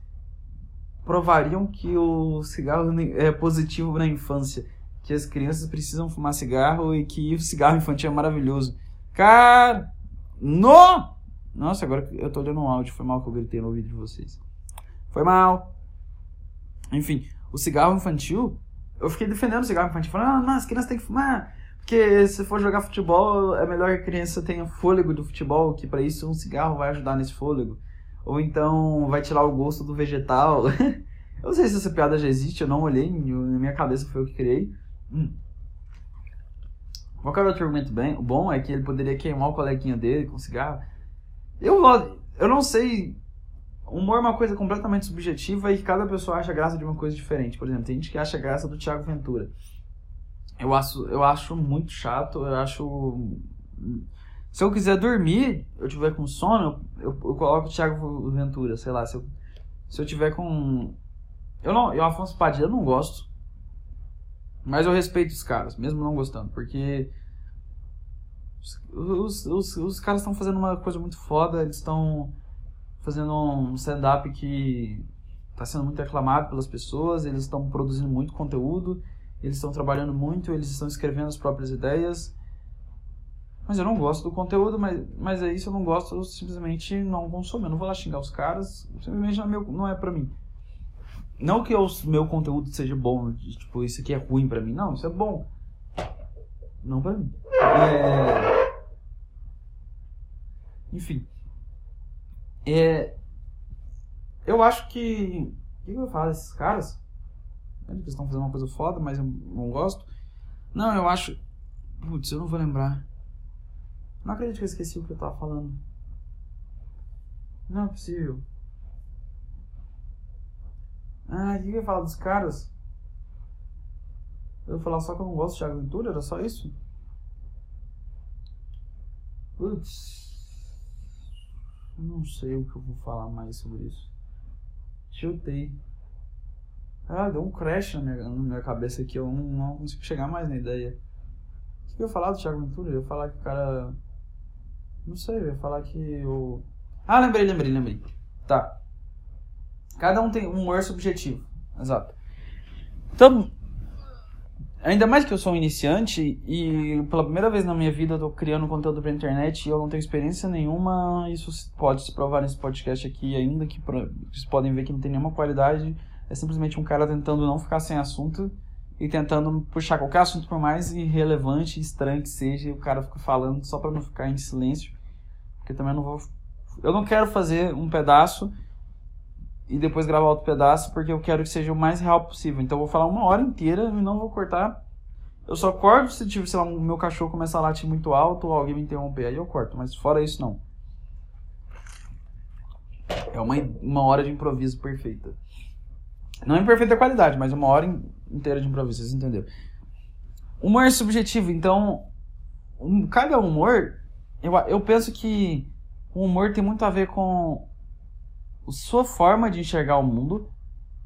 provariam que o cigarro é positivo na infância que as crianças precisam fumar cigarro e que o cigarro infantil é maravilhoso. Cara, no! Nossa, agora eu tô olhando o áudio, foi mal que eu gritei no vídeo de vocês. Foi mal. Enfim, o cigarro infantil, eu fiquei defendendo o cigarro infantil, falando, ah, as crianças têm que fumar, porque se for jogar futebol, é melhor que a criança tenha fôlego do futebol, que para isso um cigarro vai ajudar nesse fôlego. Ou então vai tirar o gosto do vegetal. eu não sei se essa piada já existe, eu não olhei, na minha cabeça foi eu que criei. Hum. Qualquer outro argumento bem, bom é que ele poderia queimar o coleguinha dele com cigarro. Eu, eu não sei. Humor é uma coisa completamente subjetiva e cada pessoa acha graça de uma coisa diferente. Por exemplo, tem gente que acha graça do Thiago Ventura. Eu acho, eu acho muito chato, eu acho. Se eu quiser dormir, eu tiver com sono, eu, eu coloco o Thiago Ventura, sei lá. Se eu, se eu tiver com. Eu não. Eu, Afonso Padilha, não gosto. Mas eu respeito os caras, mesmo não gostando, porque os, os, os caras estão fazendo uma coisa muito foda, eles estão fazendo um stand-up que está sendo muito aclamado pelas pessoas, eles estão produzindo muito conteúdo, eles estão trabalhando muito, eles estão escrevendo as próprias ideias. Mas eu não gosto do conteúdo, mas, mas é isso, eu não gosto, eu simplesmente não consumo. Eu não vou lá xingar os caras, simplesmente não é, não é pra mim. Não que o meu conteúdo seja bom, tipo, isso aqui é ruim pra mim. Não, isso é bom. Não pra mim. É... Enfim. É... Eu acho que. O que eu vou falar desses caras? Eles estão fazendo uma coisa foda, mas eu não gosto. Não, eu acho. Putz, eu não vou lembrar. Não acredito que eu esqueci o que eu tava falando. Não é possível. Ah, o que eu ia falar dos caras? Eu ia falar só que eu não gosto de Thiago Ventura? Era só isso? Putz. Não sei o que eu vou falar mais sobre isso. Chutei. Ah, deu um crash na minha, na minha cabeça aqui. Eu não, não consigo chegar mais na ideia. O que eu ia falar do Thiago Ventura? Eu ia falar que o cara. Não sei, eu ia falar que o. Ah, lembrei, lembrei, lembrei. Tá. Cada um tem um humor subjetivo. Exato. Então, ainda mais que eu sou um iniciante e pela primeira vez na minha vida eu tô criando conteúdo pra internet e eu não tenho experiência nenhuma, isso pode se provar nesse podcast aqui, ainda que vocês podem ver que não tem nenhuma qualidade. É simplesmente um cara tentando não ficar sem assunto e tentando puxar qualquer assunto por mais irrelevante estranho que seja, e o cara fica falando só para não ficar em silêncio. Porque também não vou. Eu não quero fazer um pedaço e depois gravar outro pedaço, porque eu quero que seja o mais real possível. Então eu vou falar uma hora inteira e não vou cortar. Eu só corto se tiver, sei lá, o meu cachorro começar a latir muito alto ou alguém me interromper, aí eu corto, mas fora isso não. É uma, uma hora de improviso perfeita. Não em perfeita qualidade, mas uma hora inteira de improviso, vocês entenderam? Humor é subjetivo, então cada humor, eu, eu penso que o humor tem muito a ver com sua forma de enxergar o mundo,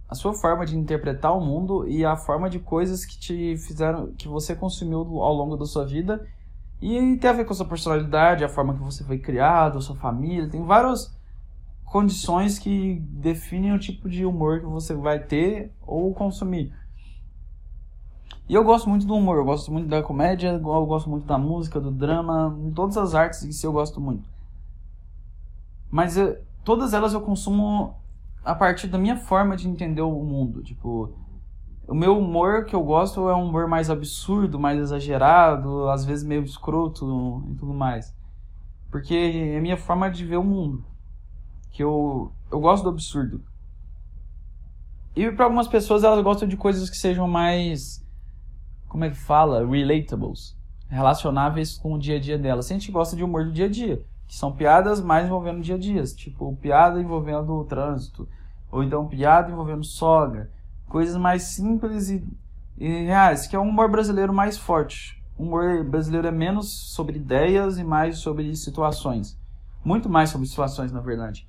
a sua forma de interpretar o mundo e a forma de coisas que te fizeram, que você consumiu ao longo da sua vida e tem a ver com a sua personalidade, a forma que você foi criado, a sua família, tem várias condições que definem o tipo de humor que você vai ter ou consumir. E eu gosto muito do humor, eu gosto muito da comédia, eu gosto muito da música, do drama, todas as artes em si eu gosto muito. Mas eu, todas elas eu consumo a partir da minha forma de entender o mundo. Tipo, o meu humor que eu gosto é um humor mais absurdo, mais exagerado, às vezes meio escroto e tudo mais. Porque é a minha forma de ver o mundo. Que eu, eu gosto do absurdo. E para algumas pessoas elas gostam de coisas que sejam mais. Como é que fala? Relatables. Relacionáveis com o dia a dia delas. A gente gosta de humor do dia a dia. Que são piadas mais envolvendo o dia a dia. Tipo, piada envolvendo o trânsito. Ou então piada envolvendo sogra coisas mais simples e, e reais, que é um humor brasileiro mais forte. O humor brasileiro é menos sobre ideias e mais sobre situações. Muito mais sobre situações, na verdade.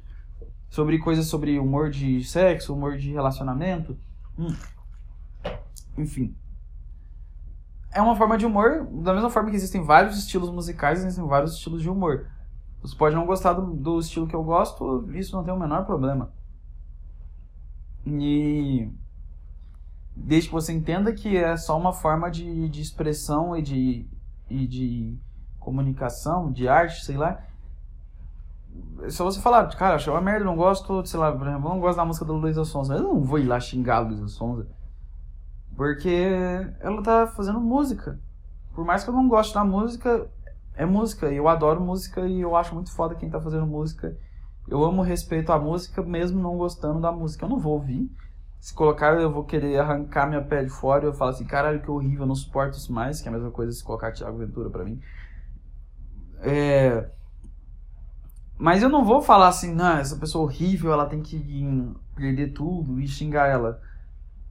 Sobre coisas sobre humor de sexo, humor de relacionamento. Hum. Enfim. É uma forma de humor, da mesma forma que existem vários estilos musicais, existem vários estilos de humor. Você pode não gostar do, do estilo que eu gosto, isso não tem o menor problema. E desde que você entenda que é só uma forma de, de expressão e de, e de comunicação, de arte, sei lá. Se você falar, cara, achei uma merda, não gosto, sei lá, exemplo, não gosto da música da Luísa Sonza, eu não vou ir lá xingar a Luísa Sonza. Porque ela tá fazendo música. Por mais que eu não goste da música, é música. Eu adoro música e eu acho muito foda quem tá fazendo música. Eu amo respeito à música, mesmo não gostando da música. Eu não vou ouvir. Se colocar, eu vou querer arrancar minha pele fora. Eu falo assim, caralho, que horrível, eu não suporto isso mais. Que é a mesma coisa se colocar Thiago Ventura pra mim. É... Mas eu não vou falar assim, não, essa pessoa horrível, ela tem que perder tudo e xingar ela.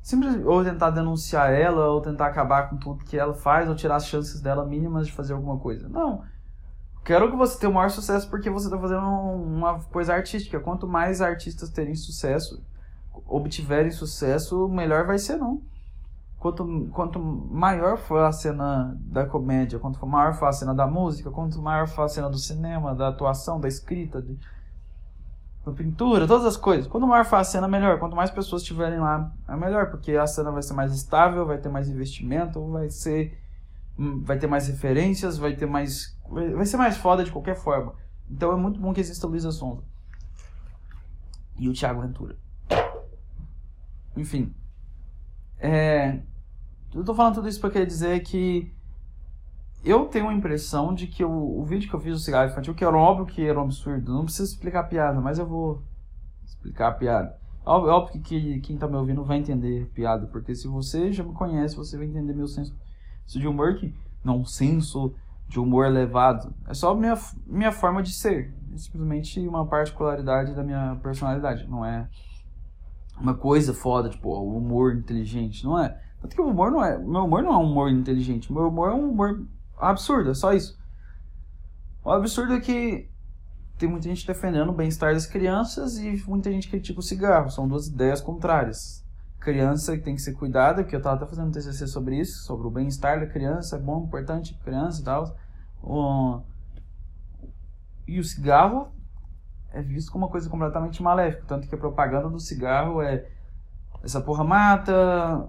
Simples, ou tentar denunciar ela, ou tentar acabar com tudo que ela faz, ou tirar as chances dela mínimas de fazer alguma coisa. Não. Quero que você tenha o maior sucesso porque você está fazendo uma coisa artística. Quanto mais artistas terem sucesso, obtiverem sucesso, melhor vai ser, não. Quanto, quanto maior for a cena da comédia, quanto maior for a cena da música, quanto maior for a cena do cinema, da atuação, da escrita, de, pintura, todas as coisas. Quanto maior for a cena, melhor. Quanto mais pessoas estiverem lá, é melhor, porque a cena vai ser mais estável, vai ter mais investimento, vai ser vai ter mais referências, vai ter mais vai, ser mais foda de qualquer forma. Então é muito bom que exista o Luísa Sonza e o Thiago Ventura. Enfim. É, eu tô falando tudo isso pra querer dizer que eu tenho a impressão de que o, vídeo que eu fiz do cigarro infantil, que era óbvio que era um absurdo, não preciso explicar a piada, mas eu vou explicar a piada. Óbvio, óbvio que, quem tá me ouvindo vai entender a piada, porque se você já me conhece, você vai entender meu senso de humor, que não senso de humor elevado. É só minha, minha forma de ser. É simplesmente uma particularidade da minha personalidade. Não é uma coisa foda, tipo, o humor inteligente, não é? Tanto que o humor não é. Meu humor não é um humor inteligente. Meu humor é um humor absurdo, é só isso. O absurdo é que tem muita gente defendendo o bem-estar das crianças e muita gente critica o cigarro. São duas ideias contrárias. Criança tem que ser cuidada, que eu tava até fazendo um TCC sobre isso, sobre o bem-estar da criança, é bom, importante, criança e tal. O... E o cigarro é visto como uma coisa completamente maléfica. Tanto que a propaganda do cigarro é essa porra mata,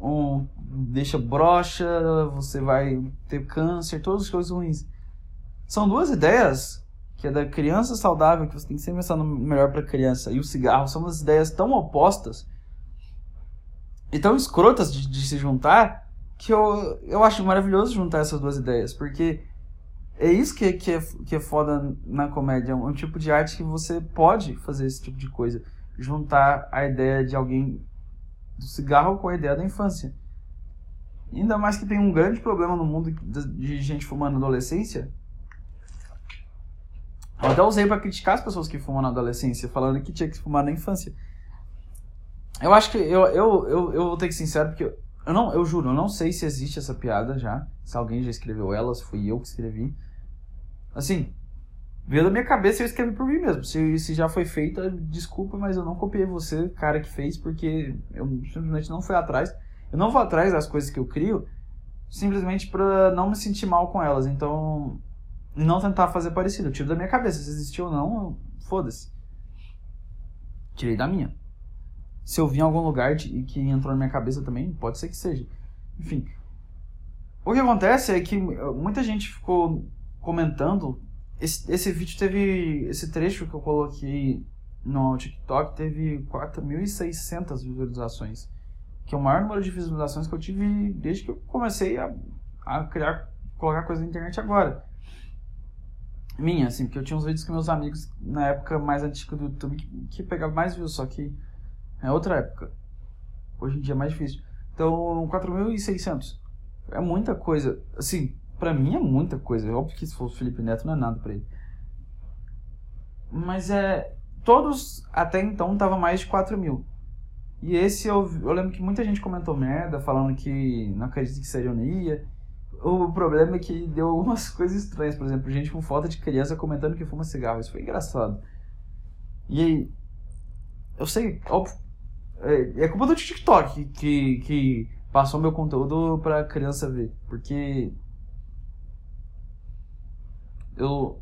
um, deixa broxa, você vai ter câncer, todas as coisas ruins. São duas ideias que é da criança saudável, que você tem que sempre pensar no melhor para a criança, e o cigarro são duas ideias tão opostas e tão escrotas de, de se juntar que eu, eu acho maravilhoso juntar essas duas ideias, porque é isso que, que, é, que é foda na comédia. É um tipo de arte que você pode fazer esse tipo de coisa. Juntar a ideia de alguém do cigarro com a ideia da infância. ainda mais que tem um grande problema no mundo de gente fumando na adolescência. Eu até usei para criticar as pessoas que fumam na adolescência, falando que tinha que fumar na infância. Eu acho que eu, eu, eu, eu vou ter que ser sincero, porque eu não, eu juro, eu não sei se existe essa piada já, se alguém já escreveu ela, se fui eu que escrevi. Assim, veio da minha cabeça e eu escrevi por mim mesmo. Se, se já foi feita, desculpa, mas eu não copiei você, cara que fez, porque eu simplesmente não fui atrás. Eu não vou atrás das coisas que eu crio, simplesmente pra não me sentir mal com elas. Então, não tentar fazer parecido. Eu tiro da minha cabeça. Se existiu ou não, foda-se. Tirei da minha. Se eu vi em algum lugar de, que entrou na minha cabeça também, pode ser que seja. Enfim. O que acontece é que muita gente ficou comentando. Esse, esse vídeo teve. Esse trecho que eu coloquei no TikTok teve 4.600 visualizações. Que é o maior número de visualizações que eu tive desde que eu comecei a, a criar, colocar coisa na internet agora. Minha, assim, porque eu tinha uns vídeos com meus amigos na época mais antiga do YouTube que, que pegava mais views, só que é outra época. Hoje em dia é mais difícil. Então, 4.600. É muita coisa. Assim, pra mim é muita coisa. É óbvio que se for o Felipe Neto não é nada pra ele. Mas é. Todos até então tava mais de 4 mil. E esse eu, eu lembro que muita gente comentou merda, falando que não acredita que seria ironia. O problema é que deu algumas coisas estranhas, por exemplo, gente com foto de criança comentando que fuma cigarro. Isso foi engraçado. E aí, eu sei, óbvio, é, é culpa do TikTok que, que passou meu conteúdo pra criança ver. Porque eu.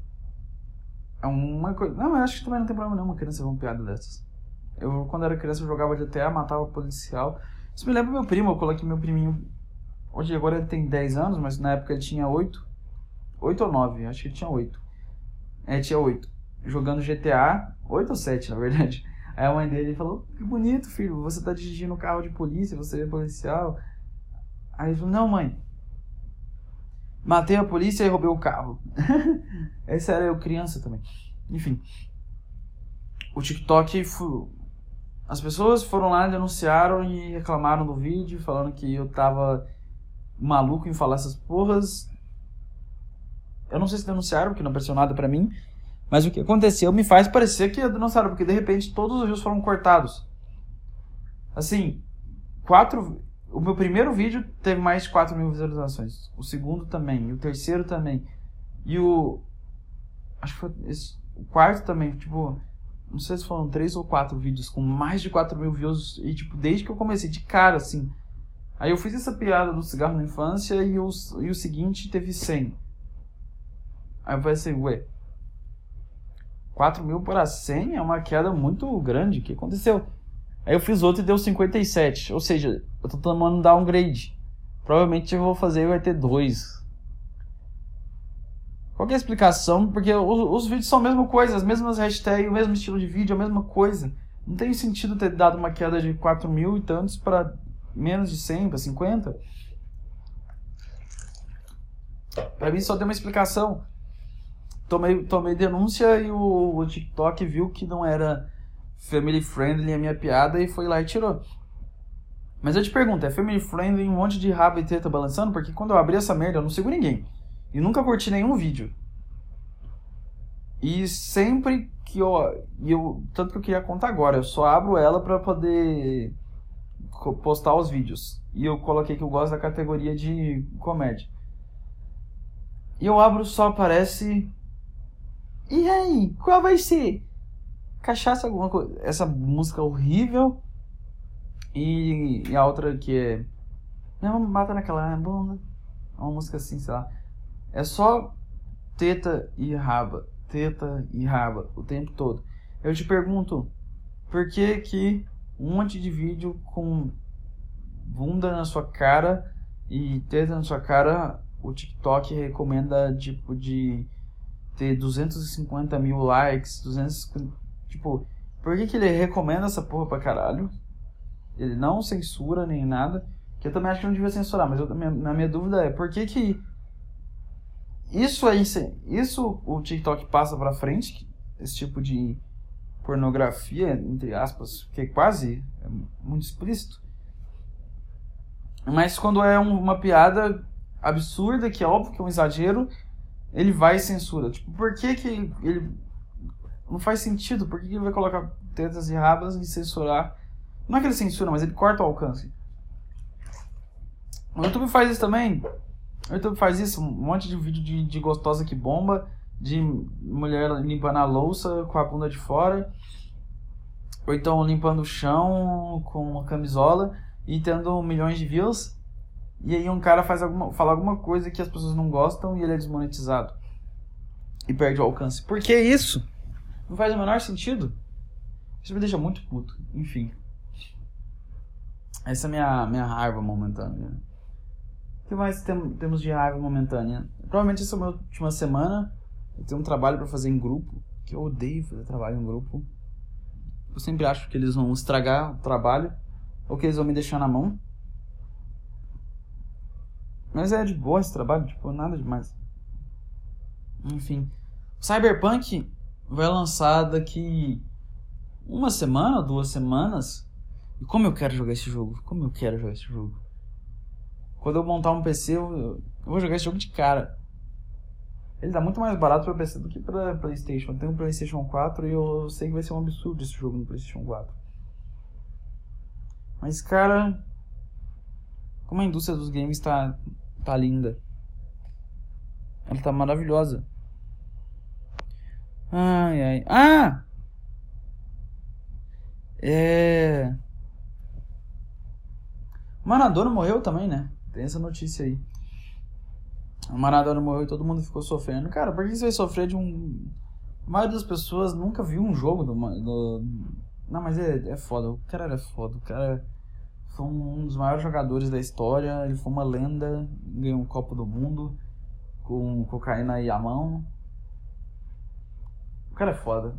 É uma coisa. Não, eu acho que também não tem problema nenhum uma criança ver uma piada dessas. Eu, quando era criança, eu jogava GTA, matava policial. Isso me lembra meu primo, eu coloquei meu priminho. Hoje agora ele tem 10 anos, mas na época ele tinha 8. 8 ou 9, acho que ele tinha 8. É, tinha 8. Jogando GTA, 8 ou 7 na verdade. Aí a mãe dele falou: Que bonito, filho, você tá dirigindo um carro de polícia, você é policial. Aí ele falou: Não, mãe. Matei a polícia e roubei o carro. Essa era eu criança também. Enfim. O TikTok. As pessoas foram lá, denunciaram e reclamaram do vídeo, falando que eu tava maluco em falar essas porras. Eu não sei se denunciaram, porque não apareceu nada pra mim. Mas o que aconteceu me faz parecer que denunciaram, porque de repente todos os views foram cortados. Assim, quatro. O meu primeiro vídeo teve mais de 4 mil visualizações. O segundo também. E o terceiro também. E o. Acho que foi. Esse, o quarto também. Tipo. Não sei se foram três ou quatro vídeos com mais de 4 mil views. E, tipo, desde que eu comecei, de cara, assim. Aí eu fiz essa piada do cigarro na infância e o, e o seguinte teve 100. Aí eu pensei, ué, 4 mil para 100 é uma queda muito grande. O que aconteceu? Aí eu fiz outro e deu 57. Ou seja, eu tô tomando downgrade. Provavelmente eu vou fazer vai ter 2. Qual é a explicação? Porque os, os, vídeos são a mesma coisa, as mesmas hashtags, o mesmo estilo de vídeo, a mesma coisa. Não tem sentido ter dado uma queda de 4 mil e tantos para menos de 100, para 50. Para mim só tem uma explicação tomei, tomei denúncia e o, o TikTok viu que não era family friendly a minha piada e foi lá e tirou. Mas eu te pergunto, é family friendly um monte de rabo e teta balançando? Porque quando eu abri essa merda eu não sigo ninguém. E nunca curti nenhum vídeo. E sempre que eu, eu. Tanto que eu queria contar agora, eu só abro ela pra poder postar os vídeos. E eu coloquei que eu gosto da categoria de comédia. E eu abro só aparece e aí, qual vai ser? Cachaça alguma coisa. Essa música horrível. E, e a outra que é. Não, mata naquela bunda. É uma música assim, sei lá. É só teta e raba. Teta e raba o tempo todo. Eu te pergunto, por que que um monte de vídeo com bunda na sua cara e teta na sua cara o TikTok recomenda tipo de ter 250 mil likes, 250. Tipo, por que, que ele recomenda essa porra pra caralho? Ele não censura nem nada. Que eu também acho que não devia censurar, mas eu, minha, na minha dúvida é por que que. Isso aí, isso o TikTok passa pra frente, esse tipo de pornografia, entre aspas, que é quase é muito explícito. Mas quando é um, uma piada absurda, que é óbvio que é um exagero, ele vai e censura. Tipo, por que que ele... Não faz sentido. Por que, ele vai colocar tetas e rabas e censurar? Não é que ele censura, mas ele corta o alcance. O YouTube faz isso também. O YouTube faz isso. Um monte de vídeo de, de gostosa que bomba. De mulher limpando a louça com a bunda de fora. Ou então limpando o chão com uma camisola e tendo milhões de views. E aí um cara faz alguma, fala alguma coisa que as pessoas não gostam e ele é desmonetizado. E perde o alcance. Por que isso? Não faz o menor sentido. Isso me deixa muito puto. Enfim. Essa é minha, minha raiva momentânea. O que mais tem, temos de raiva momentânea? Provavelmente essa é a minha última semana. Eu tenho um trabalho para fazer em grupo, que eu odeio fazer trabalho em grupo. Eu sempre acho que eles vão estragar o trabalho, ou que eles vão me deixar na mão. Mas é de boa esse trabalho, tipo, nada demais. Enfim. Cyberpunk vai lançar daqui uma semana, duas semanas. E como eu quero jogar esse jogo? Como eu quero jogar esse jogo? Quando eu montar um PC, eu, eu vou jogar esse jogo de cara. Ele tá muito mais barato pra PC do que pra Playstation. Eu tenho um Playstation 4 e eu sei que vai ser um absurdo esse jogo no Playstation 4. Mas, cara... Como a indústria dos games tá, tá linda. Ela tá maravilhosa. Ai, ai. Ah! É. Maradona morreu também, né? Tem essa notícia aí. O Maradona morreu e todo mundo ficou sofrendo. Cara, por que você vai sofrer de um. A maioria das pessoas nunca viu um jogo do. do... Não, mas é, é foda. O cara era foda. O cara foi um dos maiores jogadores da história. Ele foi uma lenda. Ganhou um Copo do Mundo. Com cocaína aí à mão. O cara é foda.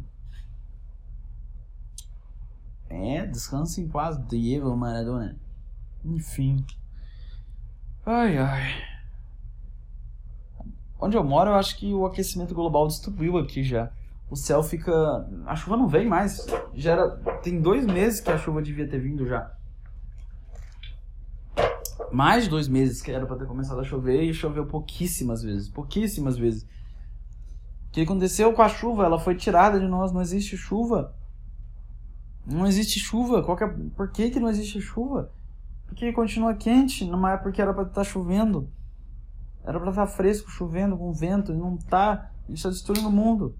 É, descansa em paz, Diego Maradona. Enfim. Ai, ai. Onde eu moro, eu acho que o aquecimento global destruiu aqui já. O céu fica. A chuva não vem mais. Já era. Tem dois meses que a chuva devia ter vindo já. Mais de dois meses que era pra ter começado a chover e choveu pouquíssimas vezes. Pouquíssimas vezes. Que aconteceu com a chuva? Ela foi tirada de nós, não existe chuva. Não existe chuva. Qual que é... Por que, que não existe chuva? Porque continua quente numa época que era para estar tá chovendo. Era para estar tá fresco, chovendo, com vento, e não tá. Isso está destruindo o mundo.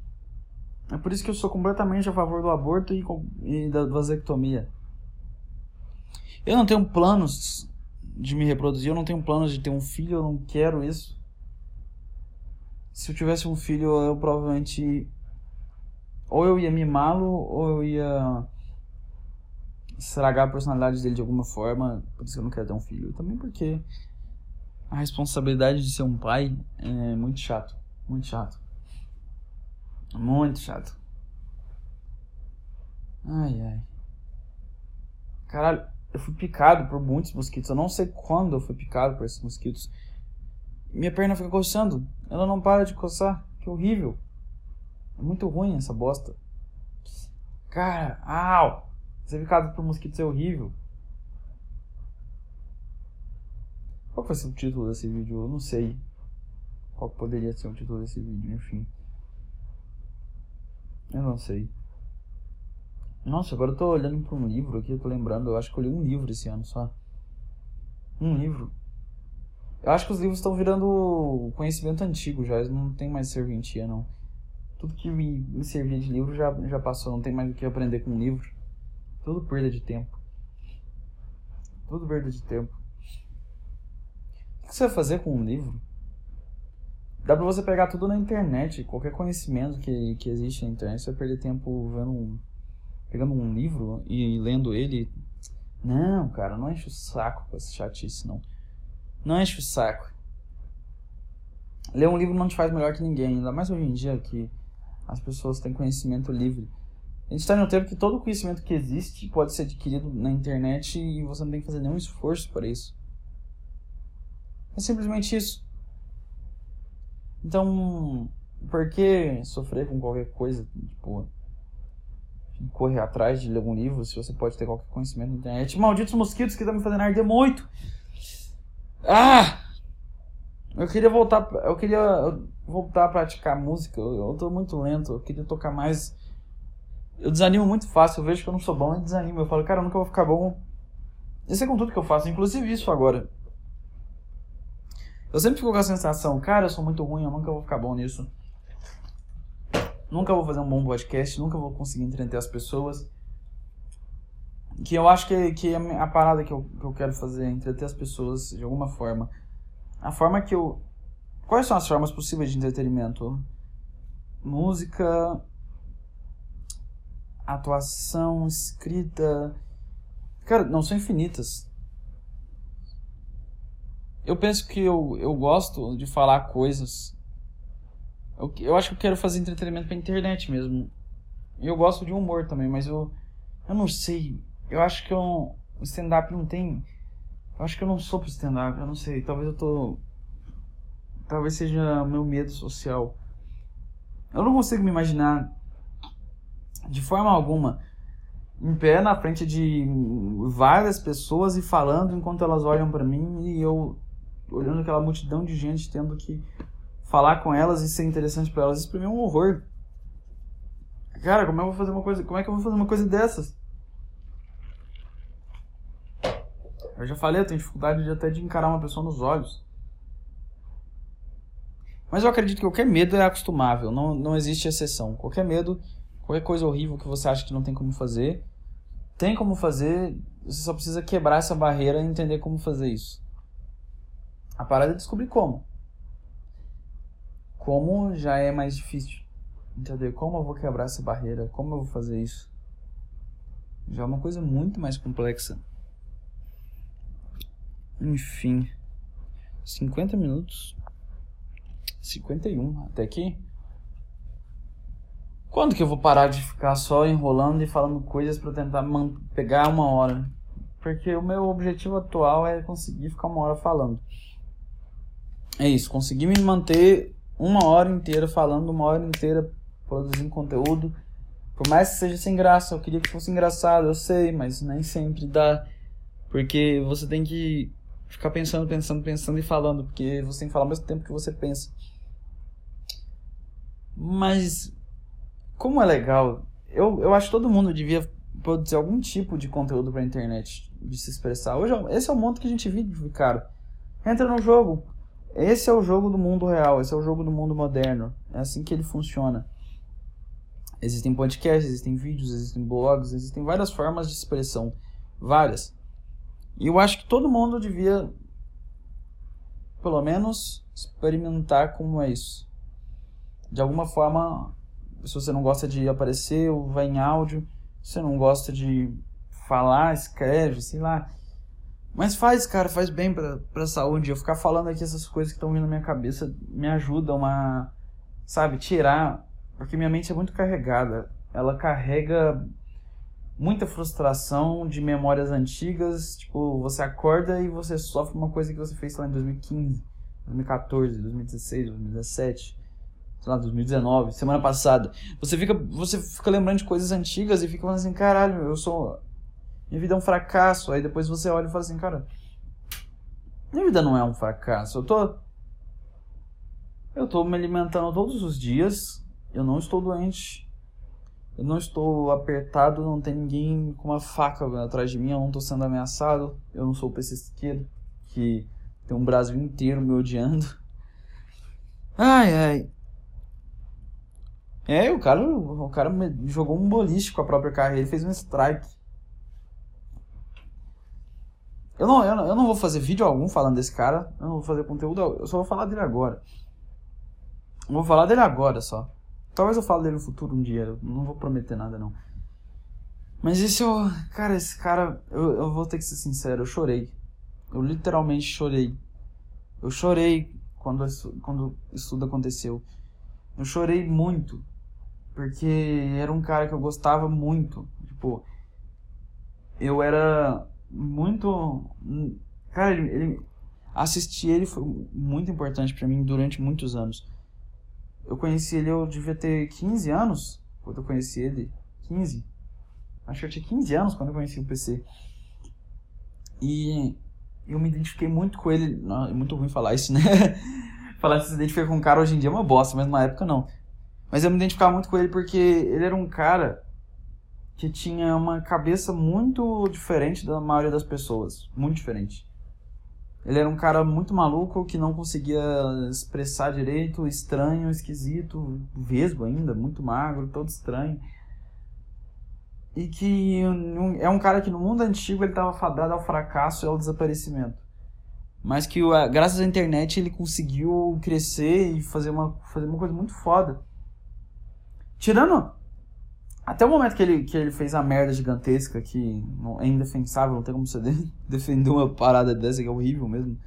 É por isso que eu sou completamente a favor do aborto e, e da vasectomia. Eu não tenho planos de me reproduzir, eu não tenho planos de ter um filho, eu não quero isso. Se eu tivesse um filho, eu provavelmente. Ou eu ia mimá-lo, ou eu ia estragar a personalidade dele de alguma forma. Por isso que eu não quero ter um filho. Também porque a responsabilidade de ser um pai é muito chato. Muito chato. Muito chato. Ai, ai. Caralho, eu fui picado por muitos mosquitos. Eu não sei quando eu fui picado por esses mosquitos. Minha perna fica coçando. Ela não para de coçar. Que horrível. É muito ruim essa bosta. Cara, au! Ser picado por mosquitos é horrível. Qual vai ser o título desse vídeo? Eu não sei. Qual poderia ser o título desse vídeo, enfim. Eu não sei. Nossa, agora eu tô olhando para um livro aqui, eu tô lembrando, eu acho que eu li um livro esse ano só. Um livro. Eu acho que os livros estão virando conhecimento antigo já, eles não tem mais serventia, não. Tudo que me, me servia de livro já, já passou, não tem mais o que aprender com livro. Tudo perda de tempo. Tudo perda de tempo. O que você vai fazer com um livro? Dá pra você pegar tudo na internet, qualquer conhecimento que, que existe na internet, você vai perder tempo vendo um, pegando um livro e lendo ele. Não, cara, não enche o saco com essa chatice, não. Não enche o saco. Ler um livro não te faz melhor que ninguém, ainda mais hoje em dia que as pessoas têm conhecimento livre. A gente está em um tempo que todo conhecimento que existe pode ser adquirido na internet e você não tem que fazer nenhum esforço para isso. É simplesmente isso. Então, por que sofrer com qualquer coisa? Tipo, correr atrás de ler algum livro se você pode ter qualquer conhecimento na internet. Malditos mosquitos que estão me fazendo arder muito. Ah! Eu queria voltar, eu queria voltar a praticar música. Eu, eu tô muito lento, eu queria tocar mais. Eu desanimo muito fácil, eu vejo que eu não sou bom e desanimo. Eu falo, cara, eu nunca vou ficar bom. Isso é com tudo que eu faço, inclusive isso agora. Eu sempre fico com a sensação, cara, eu sou muito ruim, eu nunca vou ficar bom nisso. Nunca vou fazer um bom podcast, nunca vou conseguir entreter as pessoas. Que eu acho que, que a, parada que eu, que eu quero fazer é entreter as pessoas de alguma forma. A forma que eu. Quais são as formas possíveis de entretenimento? Música, atuação, escrita. Cara, não são infinitas. eu penso que eu, eu gosto de falar coisas. Eu, eu acho que eu quero fazer entretenimento pra internet mesmo. E eu gosto de humor também, mas eu. Eu não sei. Eu acho que eu, o stand-up não tem. Eu acho que eu não sou pro stand-up. Eu não sei. Talvez eu tô. Talvez seja meu medo social. Eu não consigo me imaginar de forma alguma em pé na frente de várias pessoas e falando enquanto elas olham para mim e eu olhando aquela multidão de gente tendo que falar com elas e ser interessante para elas. Isso pra mim é um horror. Cara, como é que eu vou fazer uma coisa, como é que eu vou fazer uma coisa dessas? Eu já falei, eu tenho dificuldade de até de encarar uma pessoa nos olhos. Mas eu acredito que qualquer medo é acostumável, não, não existe exceção. Qualquer medo, qualquer coisa horrível que você acha que não tem como fazer, tem como fazer, você só precisa quebrar essa barreira e entender como fazer isso. A parada é descobrir como. Como já é mais difícil. Entender como eu vou quebrar essa barreira, como eu vou fazer isso. Já é uma coisa muito mais complexa. Enfim. 50 minutos. 51 até aqui. Quando que eu vou parar de ficar só enrolando e falando coisas para tentar pegar uma hora? Porque o meu objetivo atual é conseguir ficar uma hora falando. É isso, conseguir me manter uma hora inteira falando, uma hora inteira produzindo conteúdo. Por mais que seja sem graça, eu queria que fosse engraçado, eu sei, mas nem sempre dá. Porque você tem que ficar pensando, pensando, pensando e falando, porque você tem que falar ao mesmo tempo que você pensa. Mas, como é legal, eu, eu acho que todo mundo devia produzir algum tipo de conteúdo pra internet, de se expressar. Hoje, esse é o mundo que a gente vive, cara. Entra no jogo, esse é o jogo do mundo real, esse é o jogo do mundo moderno. É assim que ele funciona. Existem podcasts, existem vídeos, existem blogs, existem várias formas de expressão. Várias. E eu acho que todo mundo devia, pelo menos, experimentar como é isso. De alguma forma, se você não gosta de aparecer ou vai em áudio, se você não gosta de falar, escreve, sei lá. Mas faz, cara, faz bem pra, pra saúde. Eu ficar falando aqui essas coisas que estão vindo na minha cabeça me ajudam a, sabe, tirar. Porque minha mente é muito carregada. Ela carrega muita frustração de memórias antigas. Tipo, você acorda e você sofre uma coisa que você fez lá em 2015, 2014, 2016, 2017 sei lá, 2019, semana passada. Você fica, você fica lembrando de coisas antigas e fica falando assim, caralho, eu sou minha vida é um fracasso. Aí depois você olha e fala assim, cara, minha vida não é um fracasso. Eu tô. Eu tô me alimentando todos os dias. Eu não estou doente. Eu não estou apertado. Não tem ninguém com uma faca atrás de mim. Eu não estou sendo ameaçado. Eu não sou o pesquisqueiro que tem um Brasil inteiro me odiando. Ai, ai. É, o cara, o cara jogou um boliche com a própria carreira. Ele fez um strike. Eu não, eu, não, eu não vou fazer vídeo algum falando desse cara. Eu não vou fazer conteúdo. Eu só vou falar dele agora. Vou falar dele agora só. Talvez eu fale dele no futuro um dia. Não vou prometer nada, não. Mas esse eu. Cara, esse cara. Eu, eu vou ter que ser sincero. Eu chorei. Eu literalmente chorei. Eu chorei quando, quando isso tudo aconteceu. Eu chorei muito. Porque era um cara que eu gostava muito. Tipo. Eu era muito. Cara, ele, ele, assistir ele foi muito importante para mim durante muitos anos. Eu conheci ele, eu devia ter 15 anos quando eu conheci ele. 15. Acho que eu tinha 15 anos quando eu conheci o PC. E eu me identifiquei muito com ele. Não, é muito ruim falar isso, né? falar que se identifica com um cara hoje em dia é uma bosta, mas na época não. Mas eu me identificava muito com ele porque ele era um cara que tinha uma cabeça muito diferente da maioria das pessoas. Muito diferente. Ele era um cara muito maluco que não conseguia expressar direito, estranho, esquisito, vesgo ainda, muito magro, todo estranho. E que é um cara que no mundo antigo ele estava fadado ao fracasso e ao desaparecimento. Mas que graças à internet ele conseguiu crescer e fazer uma, fazer uma coisa muito foda. Tirando até o momento que ele, que ele fez a merda gigantesca, que é indefensável, não tem como você defender uma parada dessa, que é horrível mesmo.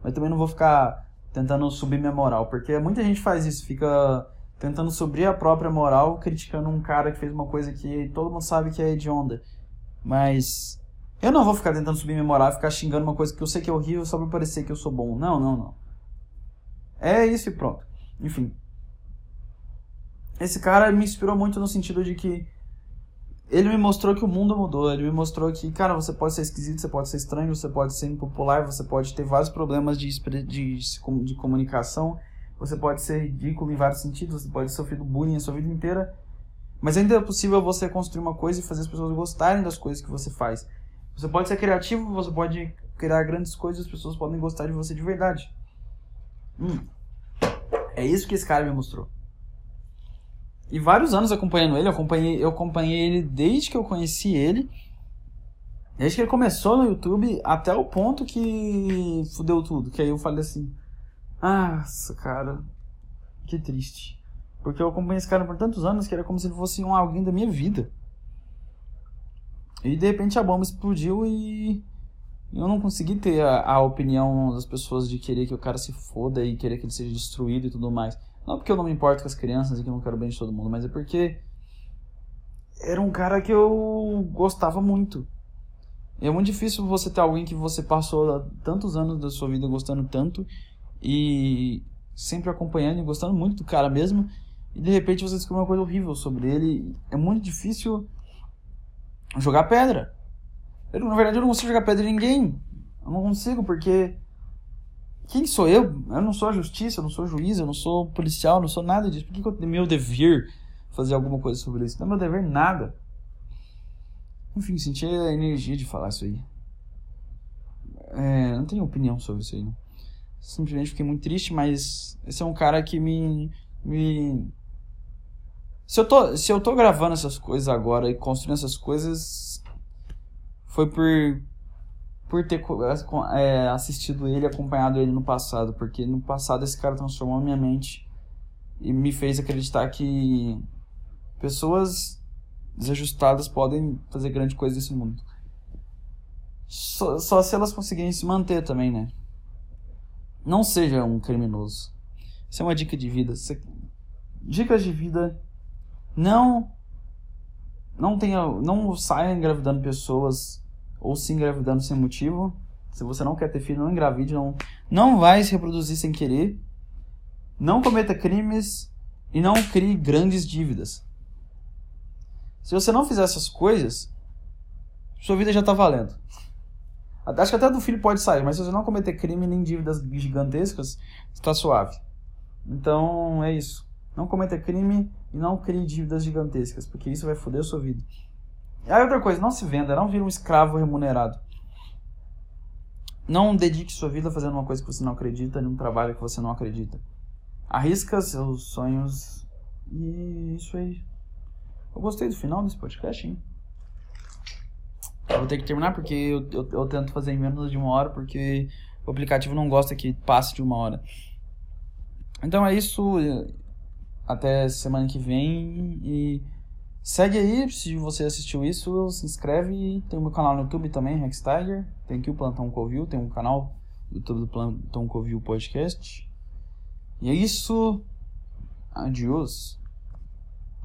mas também não vou ficar tentando subir minha moral, porque muita gente faz isso, fica tentando subir a própria moral, criticando um cara que fez uma coisa que todo mundo sabe que é hedionda. Mas eu não vou ficar tentando subir minha moral ficar xingando uma coisa que eu sei que é horrível só pra parecer que eu sou bom. Não, não, não. É isso e pronto. Enfim. Esse cara me inspirou muito no sentido de que ele me mostrou que o mundo mudou. Ele me mostrou que, cara, você pode ser esquisito, você pode ser estranho, você pode ser impopular, você pode ter vários problemas de, de, de comunicação, você pode ser ridículo em vários sentidos, você pode sofrer bullying a sua vida inteira. Mas ainda é possível você construir uma coisa e fazer as pessoas gostarem das coisas que você faz. Você pode ser criativo, você pode criar grandes coisas, as pessoas podem gostar de você de verdade. Hum. É isso que esse cara me mostrou. E vários anos acompanhando ele, eu acompanhei, eu acompanhei ele desde que eu conheci ele. Desde que ele começou no YouTube até o ponto que fudeu tudo. Que aí eu falei assim: Nossa, cara, que triste. Porque eu acompanhei esse cara por tantos anos que era como se ele fosse um alguém da minha vida. E de repente a bomba explodiu e eu não consegui ter a, a, opinião das pessoas de querer que o cara se foda e querer que ele seja destruído e tudo mais. Não porque eu não me importo com as crianças e que eu não quero bem de todo mundo, mas é porque era um cara que eu gostava muito. É muito difícil você ter alguém que você passou tantos anos da sua vida gostando tanto e sempre acompanhando e gostando muito do cara mesmo e de repente você descobre uma coisa horrível sobre ele. É muito difícil jogar pedra. Eu, na verdade, eu não consigo jogar pedra em ninguém. Eu não consigo, porque. Quem sou eu? Eu não sou a justiça, eu não sou juiz, eu não sou policial, eu não sou nada disso. Por que, que é meu dever fazer alguma coisa sobre isso? Não é meu dever nada. Enfim, senti a energia de falar isso aí. É, não tenho opinião sobre isso aí. Não. Simplesmente fiquei muito triste, mas esse é um cara que me. me se eu, tô, se eu tô gravando essas coisas agora e construindo essas coisas, foi por, por ter é, assistido ele, acompanhado ele no passado. Porque no passado esse cara transformou a minha mente e me fez acreditar que pessoas desajustadas podem fazer grande coisa nesse mundo. Só, só se elas conseguirem se manter também, né? Não seja um criminoso. Isso é uma dica de vida. Dicas de vida não não tenha, não saia engravidando pessoas ou se engravidando sem motivo. Se você não quer ter filho, não engravide, não, não vai se reproduzir sem querer. Não cometa crimes e não crie grandes dívidas. Se você não fizer essas coisas, sua vida já está valendo. Acho que até do filho pode sair, mas se você não cometer crime nem dívidas gigantescas, está suave. Então é isso. Não cometa crime e não crie dívidas gigantescas, porque isso vai foder a sua vida. Aí outra coisa, não se venda, não vire um escravo remunerado. Não dedique sua vida fazendo uma coisa que você não acredita, num trabalho que você não acredita. Arrisca seus sonhos e isso aí. Eu gostei do final desse podcast, hein? Eu vou ter que terminar porque eu, eu, eu tento fazer em menos de uma hora, porque o aplicativo não gosta que passe de uma hora. Então é isso. Até semana que vem e segue aí, se você assistiu isso, se inscreve. Tem o meu canal no YouTube também, Rex Tiger. Tem aqui o Plantão Covil, tem um canal do YouTube do Plantão Covil Podcast. E é isso. Adiós.